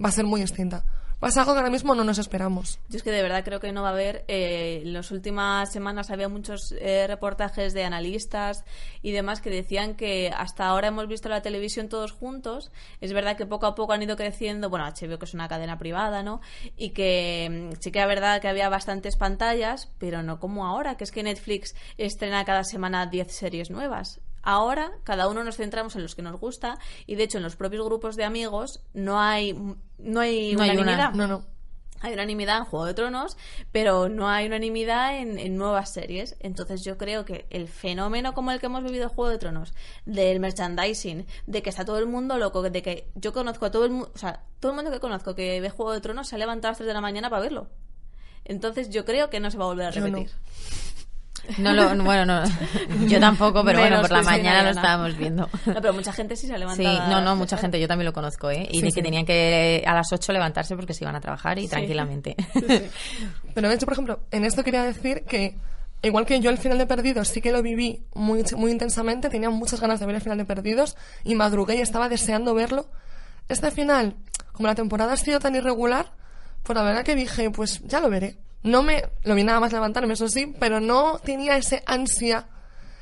Speaker 3: va a ser muy distinta. Va a ser algo que ahora mismo no nos esperamos.
Speaker 2: Yo es que de verdad creo que no va a haber. eh, en las últimas semanas había muchos eh, reportajes de analistas y demás que decían que hasta ahora hemos visto la televisión todos juntos. Es verdad que poco a poco han ido creciendo. Bueno, HBO que es una cadena privada, ¿no? Y que mm, sí que es verdad que había bastantes pantallas, pero no como ahora, que es que Netflix estrena cada semana 10 series nuevas. Ahora cada uno nos centramos en los que nos gusta y de hecho en los propios grupos de amigos no hay no hay
Speaker 1: No hay una.
Speaker 2: unanimidad.
Speaker 3: No, no.
Speaker 2: Hay unanimidad en Juego de Tronos, pero no hay unanimidad en, en nuevas series. Entonces yo creo que el fenómeno como el que hemos vivido en Juego de Tronos, del merchandising, de que está todo el mundo loco, de que yo conozco a todo el mundo, o sea, todo el mundo que conozco que ve Juego de Tronos se ha levantado a las 3 de la mañana para verlo. Entonces yo creo que no se va a volver a
Speaker 3: no.
Speaker 2: repetir.
Speaker 1: No lo, bueno, no, yo tampoco, pero bueno, por la mañana lo estábamos viendo.
Speaker 2: No, pero mucha gente sí se ha
Speaker 1: Sí, no, no, mucha gente, yo también lo conozco, ¿eh? Y
Speaker 3: Sí,
Speaker 1: de
Speaker 3: sí.
Speaker 1: que tenían que a las 8 levantarse porque se iban a trabajar y tranquilamente.
Speaker 3: Pero de hecho, por ejemplo, en esto quería decir que, igual que yo el final de Perdidos sí que lo viví muy, muy intensamente, tenía muchas ganas de ver el final de Perdidos y madrugué y estaba deseando verlo. Este final, como la temporada ha sido tan irregular, pues la verdad que dije, pues ya lo veré. No me, lo vi nada más levantarme, eso sí, pero no tenía ese ansia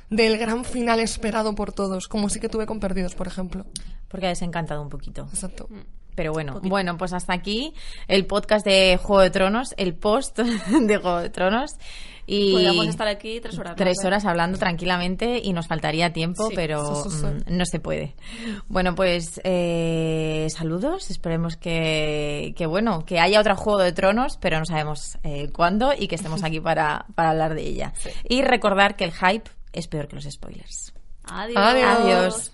Speaker 3: del gran final esperado por todos, como sí que tuve con Perdidos, por ejemplo.
Speaker 1: Porque ha desencantado un poquito.
Speaker 3: Exacto.
Speaker 1: Pero bueno, bueno, pues hasta aquí el podcast de Juego de Tronos, el post de Juego de Tronos. Y
Speaker 2: Podríamos estar aquí tres horas. más,
Speaker 1: tres
Speaker 2: ¿eh?
Speaker 1: horas hablando tranquilamente y nos faltaría tiempo,
Speaker 2: Sí,
Speaker 1: pero
Speaker 3: sí, sí, sí.
Speaker 1: mm, no se puede. Bueno, pues eh, saludos. Esperemos que, que, bueno, que haya otro Juego de Tronos, pero no sabemos eh, cuándo y que estemos aquí para, para hablar de ella. Y recordar que el hype es peor que los spoilers.
Speaker 2: Adiós.
Speaker 3: Adiós.
Speaker 1: Adiós.